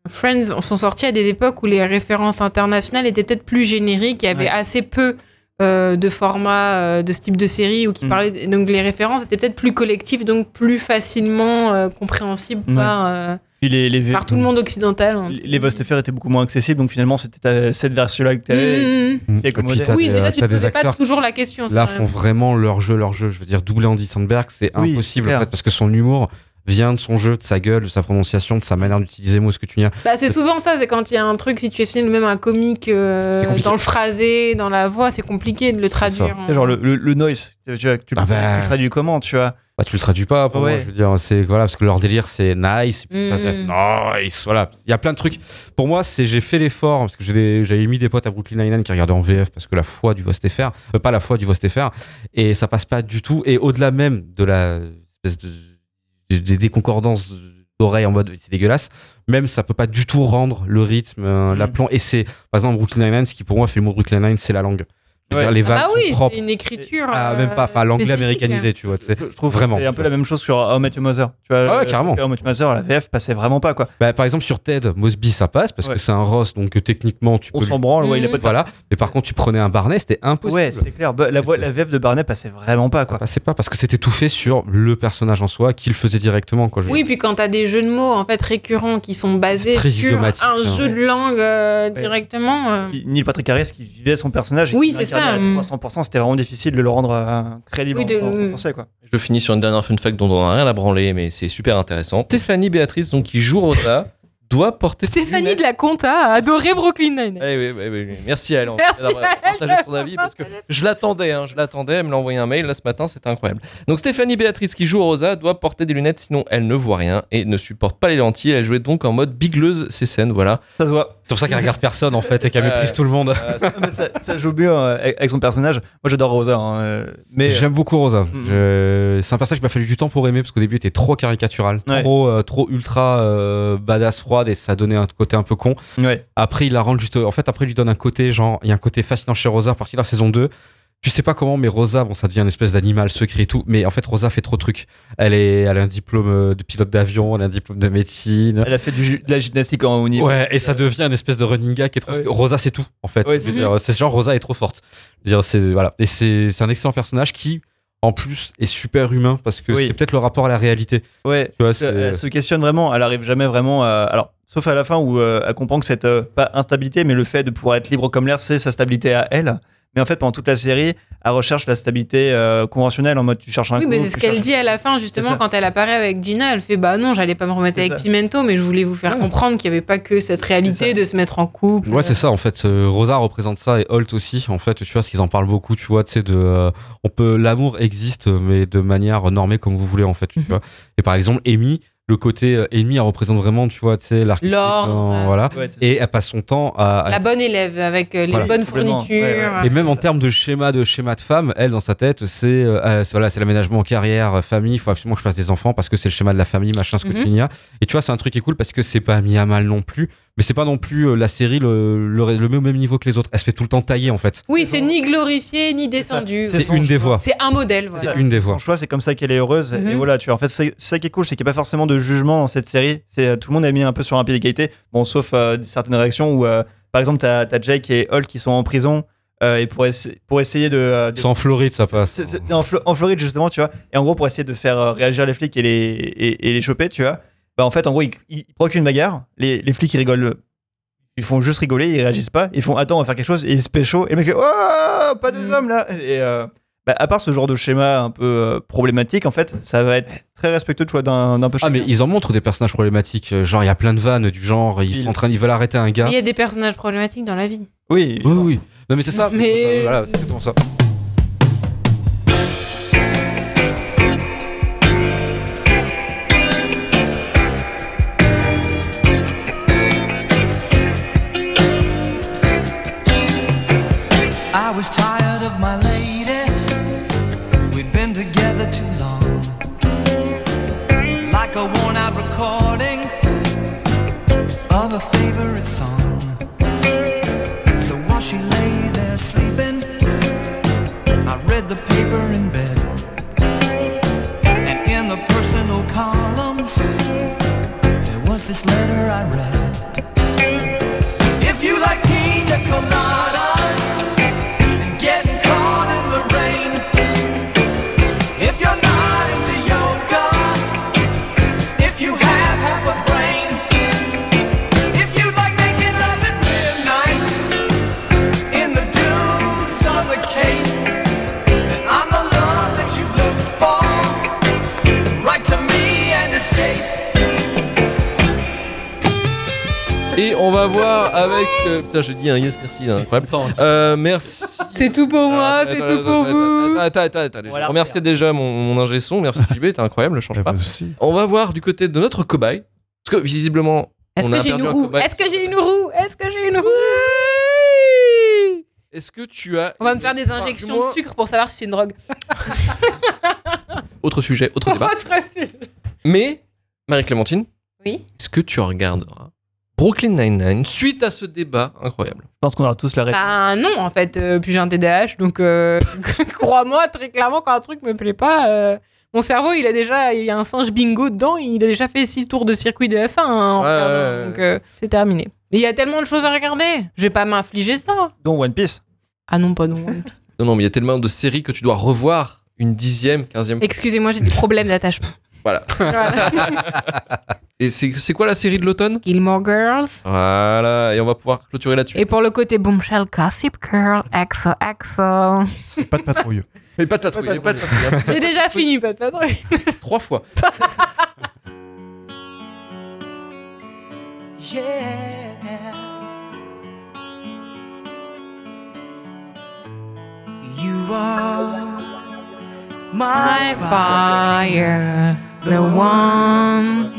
Friends sont sortis à des époques où les références internationales étaient peut-être plus génériques. Il y avait Ouais. assez peu euh, de formats euh, de ce type de série ou qui Mm. parlaient. Donc les références étaient peut-être plus collectives, donc plus facilement euh, compréhensibles Ouais. par, Puis les, les, par tout le monde occidental. en les, tout les cas. Vost FR étaient beaucoup moins accessibles, donc finalement, c'était ta- cette version-là que tu avais. Mm, mm, mm. qui est Et puis, accommodé. t'as Oui, des, déjà, euh, tu des posais pas toujours la question. là font vrai. vraiment leur jeu, leur jeu. Je veux dire, doubler Andy Sandberg, c'est Oui, impossible en fait, parce que son humour vient de son jeu, de sa gueule, de sa prononciation, de sa manière d'utiliser les mots, ce que tu viens. Bah, c'est souvent ça, c'est quand il y a un truc situationnel, même un comique euh, dans le phrasé, dans la voix, c'est compliqué de le traduire. en- Tu Genre le, le, le noise, tu, tu, vois, tu, le- Ah bah. tu le traduis comment, tu vois? Bah, tu le traduis pas pour Ouais. moi, je veux dire, c'est voilà, parce que leur délire c'est nice, et puis ça c'est Mhm. nice, voilà. Il y a plein de trucs. Pour moi, c'est j'ai fait l'effort, parce que des- j'avais mis des potes à Brooklyn Nine-Nine qui regardaient en VF, parce que la foi du Vost FR, euh, pas la foi du FR, et ça passe pas du tout. Et au-delà même de la espèce de, de- des déconcordances d'oreilles en mode c'est dégueulasse, même ça peut pas du tout rendre le rythme, euh, Mhm. l'aplomb. Et c'est, par exemple, Brooklyn Nine-Nine, ce qui pour moi fait le mot Brooklyn Nine, c'est la langue. Ouais. les Ah vannes bah sont propres. c'est une écriture. Ah, euh, même pas, enfin, l'anglais spécifique. américanisé, tu vois. tu sais. Je trouve Vraiment. c'est un peu la même chose sur How I Met Your Mother. Tu vois, Ah ouais, carrément. How I Met Your Mother, la VF passait vraiment pas, quoi. Bah, par exemple, sur Ted, Mosby, ça passe parce Ouais. que c'est un Ross, donc euh, techniquement, tu peux. On s'en branle, ouais, il a Mhm. pas de Voilà. Mais par contre, tu prenais un Barnet, c'était impossible. Ouais, c'est clair. Bah, la, voix, la VF de Barney passait vraiment pas, Ça quoi. passait pas parce que c'était tout fait sur le personnage en soi, qu'il faisait directement. Quoi, Oui, dire. puis quand t'as des jeux de mots en fait récurrents qui sont basés sur un hein. jeu de langue euh, directement. euh, Neil Patrick Harris qui vivait son personnage. Oui, c'est ça, à mm. 300%, c'était vraiment difficile de le rendre euh, crédible Oui, de- en, en mm. français, quoi. Je finis sur une dernière fun fact dont on n'a rien à branler, mais c'est super intéressant. Stéphanie Béatrice, donc qui joue Rosa, doit porter. Stéphanie de la Compta a adoré Brooklyn Nine. Eh oui, oui, oui, oui. Merci à elle d'avoir à elle partagé son avis parce que je l'attendais, hein, je l'attendais, elle me l'a envoyé un mail là ce matin, c'était incroyable. Donc Stéphanie Béatrice qui joue Rosa doit porter des lunettes sinon elle ne voit rien et ne supporte pas les lentilles. Elle jouait donc en mode bigleuse ces scènes, voilà. Ça se voit. C'est pour ça qu'elle regarde personne en fait et qu'elle méprise tout le monde. Euh, Mais ça, ça joue mieux euh, avec son personnage. Moi, j'adore Rosa. hein, euh, mais J'aime beaucoup Rosa. Mhm. Je- C'est un personnage qui m'a fallu du temps pour aimer parce qu'au début, il était trop caricatural, Ouais. trop, euh, trop ultra euh, badass froide et ça donnait un côté un peu con. ouais. Après, il la rend juste. En fait, après, il lui donne un côté, genre, il y a un côté fascinant chez Rosa à partir de la saison 2. Tu sais pas comment, mais Rosa, bon, ça devient une espèce d'animal secret et tout. Mais en fait, Rosa fait trop de trucs. Elle, est, elle a un diplôme euh, de pilote d'avion, elle a un diplôme de médecine. Elle a fait du, de la gymnastique en haut niveau. Ouais, et ça devient une espèce de running gag qui est trop. Ouais. Rosa, c'est tout, en fait. Ouais, c'est- genre, Rosa est trop forte. C'est, voilà. Et c'est un excellent personnage qui, en plus, est super humain parce que Oui. c'est peut-être le rapport à la réalité. Ouais. Tu vois, Elle, c'est. elle se questionne vraiment. Elle arrive jamais vraiment. à- Alors, sauf à la fin où euh, elle comprend que cette euh, pas instabilité, mais le fait de pouvoir être libre comme l'air, c'est sa stabilité à elle. Mais en fait, pendant toute la série, elle recherche la stabilité euh, conventionnelle en mode tu cherches un Oui, mais c'est ce qu'elle cherches- dit à la fin, justement, quand elle apparaît avec Gina. Elle fait Bah non, j'allais pas me remettre avec ça. Pimento, mais je voulais vous faire Ouais. comprendre qu'il n'y avait pas que cette réalité de se mettre en couple. Ouais, c'est ça en fait. Euh, Rosa représente ça et Holt aussi. En fait, tu vois, parce qu'ils en parlent beaucoup. Tu vois, tu sais, de, euh, on peut, l'amour existe, mais de manière normée comme vous voulez en fait. Tu Mhm. vois. Et par exemple, Amy, le côté euh, Amy, elle représente vraiment, tu vois, tu sais, L'ordre, euh, voilà. Ouais. Et elle passe son temps à, à La bonne élève avec euh, les Voilà. bonnes fournitures. Ouais, ouais. Et même en termes de schéma de schéma de femme, elle dans sa tête, c'est euh, euh, c'est- voilà, c'est l'aménagement carrière, famille. Il faut absolument que je fasse des enfants parce que c'est le schéma de la famille, machin, ce que Mhm. tu y a. Et tu vois, c'est un truc qui est cool parce que c'est pas mis à mal non plus. Mais c'est pas non plus euh, la série le, le, le met au même niveau que les autres. Elle se fait tout le temps tailler en fait. Oui, C'est c'est son- ni glorifié ni C'est descendu. C'est une des voix. C'est un modèle. C'est Voilà. ça, une des c'est voix. Son choix, c'est comme ça qu'elle est heureuse. Mhm. Et voilà, tu vois. En fait, c'est c'est ça qui est cool, c'est qu'il n'y a pas forcément de jugement dans cette série. C'est euh, tout le monde est mis un peu sur un pied d'égalité. Bon, sauf euh, certaines réactions où, euh, par exemple, t'as as Jake et Hulk qui sont en prison. euh, et pour, essa- pour essayer de, euh, de- C'est en Floride, ça passe. c'est- c'est- en, Flo- en Floride justement, tu vois. Et en gros, pour essayer de faire euh, réagir les flics et les, et, et les choper, tu vois. Bah en fait, en gros, ils, ils provoquent une bagarre. Les, les flics, ils rigolent. Ils font juste rigoler, ils réagissent pas. Ils font attends, on va faire quelque chose. Et ils se pécho. Et le mec fait oh, pas deux hommes là. Et euh, bah, à part ce genre de schéma un peu euh, problématique, en fait, ça va être très respectueux, tu vois, d'un peu Ah mais ils en montrent des personnages problématiques, euh, genre il y a plein de vannes du genre, ils Il- sont en train, ils veulent arrêter un gars. Il y a des personnages problématiques dans la vie. Oui, Oui oui. Non mais c'est ça. Mais- Voilà, c'est exactement ça. this love. Et on va voir avec. euh, putain, je dis un yes, merci, là, incroyable. Euh, merci. C'est tout pour moi, c'est tout pour vous. Attends, attends, attends. attends. On va la Je remercie déjà mon, mon ingé son. Merci JB, t'es incroyable, ne change pas. de souci. On va voir du côté de notre cobaye. Parce que visiblement, Est-ce que j'ai une un roue. Est-ce que j'ai une roue Est-ce que j'ai une roue Est-ce que tu as. On va me faire des injections de sucre pour savoir si c'est une drogue. Autre sujet, autre débat. Autre sujet. Mais, Marie-Clémentine, Oui. est-ce que tu regarderas Brooklyn Nine-Nine suite à ce débat incroyable je pense qu'on aura tous la réponse. Bah non, en fait, euh, puis j'ai un TDAH, donc euh, crois-moi très clairement quand un truc me plaît pas, euh, mon cerveau il a déjà, il y a un singe bingo dedans, il a déjà fait six tours de circuit de F1, hein, en Ouais, regardant, ouais, ouais. donc euh, c'est terminé. Il y a tellement de choses à regarder, je vais pas m'infliger ça. Dont One Piece. Ah non, pas non. One Piece. Non, non, mais il y a tellement de séries que tu dois revoir une dixième, quinzième fois. Excusez-moi, j'ai des problèmes d'attachement. Voilà. Et c'est quoi la série de l'automne? Gilmore Girls. Voilà, et on va pouvoir clôturer là-dessus. Et pour le côté bombshell Gossip Girl, EXO, EXO. Pas de patrouille. Mais pas de patrouille, pas de patrouille. J'ai déjà fini, pas de patrouille. Trois fois. Yeah. You are my My fire, the one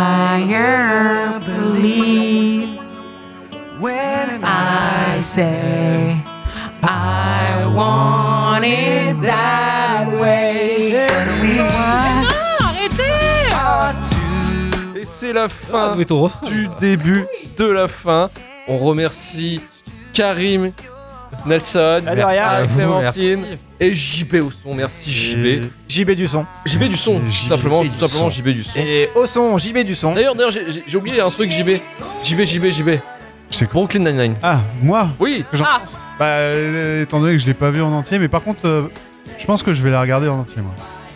desire, believe when I say I want it that way. Non, arrêtez Et c'est la fin Ah, du début de la fin. On remercie Karim, Nelson, rien. À vous, Clémentine et JB au son. Merci JB. Et- JB du son. JB du son, tout simplement, tout. JB du son. Et au son, JB du son. D'ailleurs, d'ailleurs, j'ai- oublié un truc JB. JB, JB, JB. Je t'écoute. Brooklyn Nine-Nine. Ah, moi Oui, que j'en Ah. pense Bah, euh, étant donné que je l'ai pas vu en entier, mais par contre, euh, je pense que je vais la regarder en entier, moi.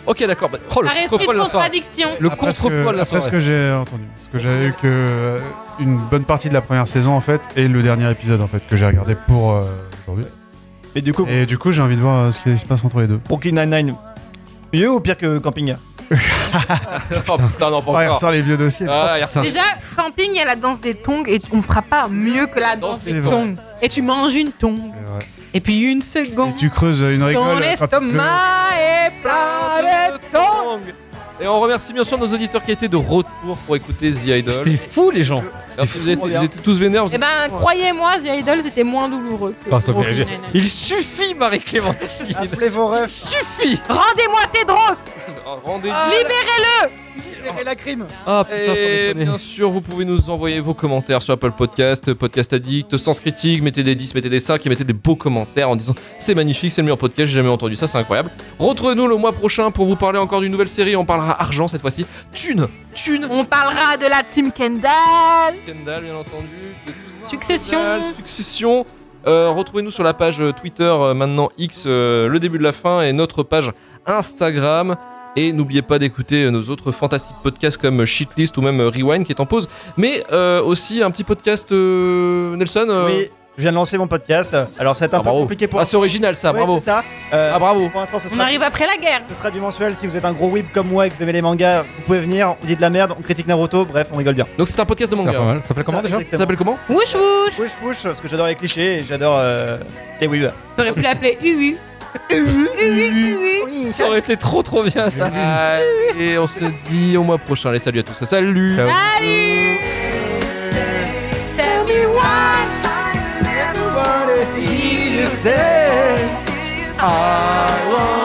ok, d'accord. Bah, Oh, le Par esprit contre-poil de la soirée. contradiction. Le Après ce que- contre-poil de la Après ce soirée. que j'ai entendu. Parce que j'avais eu que euh, une bonne partie de la première saison, en fait, et le dernier épisode, en fait, que j'ai regardé pour euh, aujourd'hui. Mais du coup, Et du coup, j'ai envie de voir euh, ce qui se passe entre les deux. Brooklyn Nine-Nine, mieux ou pire que Camping Oh putain, non, pas Ouais, il encore. ressort les vieux dossiers. Ah, il ressort. Déjà, camping, il y a la danse des tongs et on fera pas mieux que la danse C'est des vrai. tongs. Et tu manges une tong. C'est vrai. Et puis une Et seconde. tu creuses une rigole. Ton quand tu estomac est plein de tongs. Et on remercie bien sûr nos auditeurs qui étaient de retour pour écouter The Idol. C'était fou les gens. Merci, vous, étiez, bien. vous étiez tous vénères. Eh ben, croyez-moi, The Idol, c'était moins douloureux. que. Il suffit Marie-Clémentine. Appelez vos refs. suffit. Rendez-moi Tedros étiez- Rendez-vous. Libérez-le Libérez la crime. Ah putain, Et bien sûr, vous pouvez nous envoyer vos commentaires sur Apple Podcast, Podcast Addict, Sens Critique. Mettez des 10, mettez des 5 et mettez des beaux commentaires en disant c'est magnifique, c'est le meilleur podcast, j'ai jamais entendu ça, c'est incroyable. Retrouvez-nous le mois prochain pour vous parler encore d'une nouvelle série. On parlera argent cette fois-ci. Thune Thune On parlera de la team Kendall Kendall, bien entendu. de tous- Succession. Kendall, Succession. Euh, Retrouvez-nous sur la page euh, Twitter, euh, maintenant X, euh, le début de la fin, et notre page Instagram. Et n'oubliez pas d'écouter euh, nos autres fantastiques podcasts comme Shitlist ou même euh, Rewind qui est en pause. Mais euh, aussi un petit podcast, euh, Nelson. euh, Oui, je viens de lancer mon podcast. Alors, ça va être un ah, peu bravo. compliqué pour Ah, c'est original ça, Ouais, bravo. c'est ça. Euh, Ah, bravo. Pour l'instant, On arrive après la guerre. ce sera du mensuel. Si vous êtes un gros whip comme moi et que vous aimez les mangas, vous pouvez venir. On dit de la merde, on critique Naruto. Bref, on rigole bien. Donc c'est un podcast de manga. pas mal. Ça s'appelle comment déjà Ça s'appelle comment? Wouch wouch. Push push, parce que j'adore les clichés et j'adore euh, les weebs. T'aurais pu l'appeler UU. Ça aurait été trop trop bien ça. Et on se dit au mois prochain. Allez, salut à tous. Salut. Ciao. Tell me why. Ah.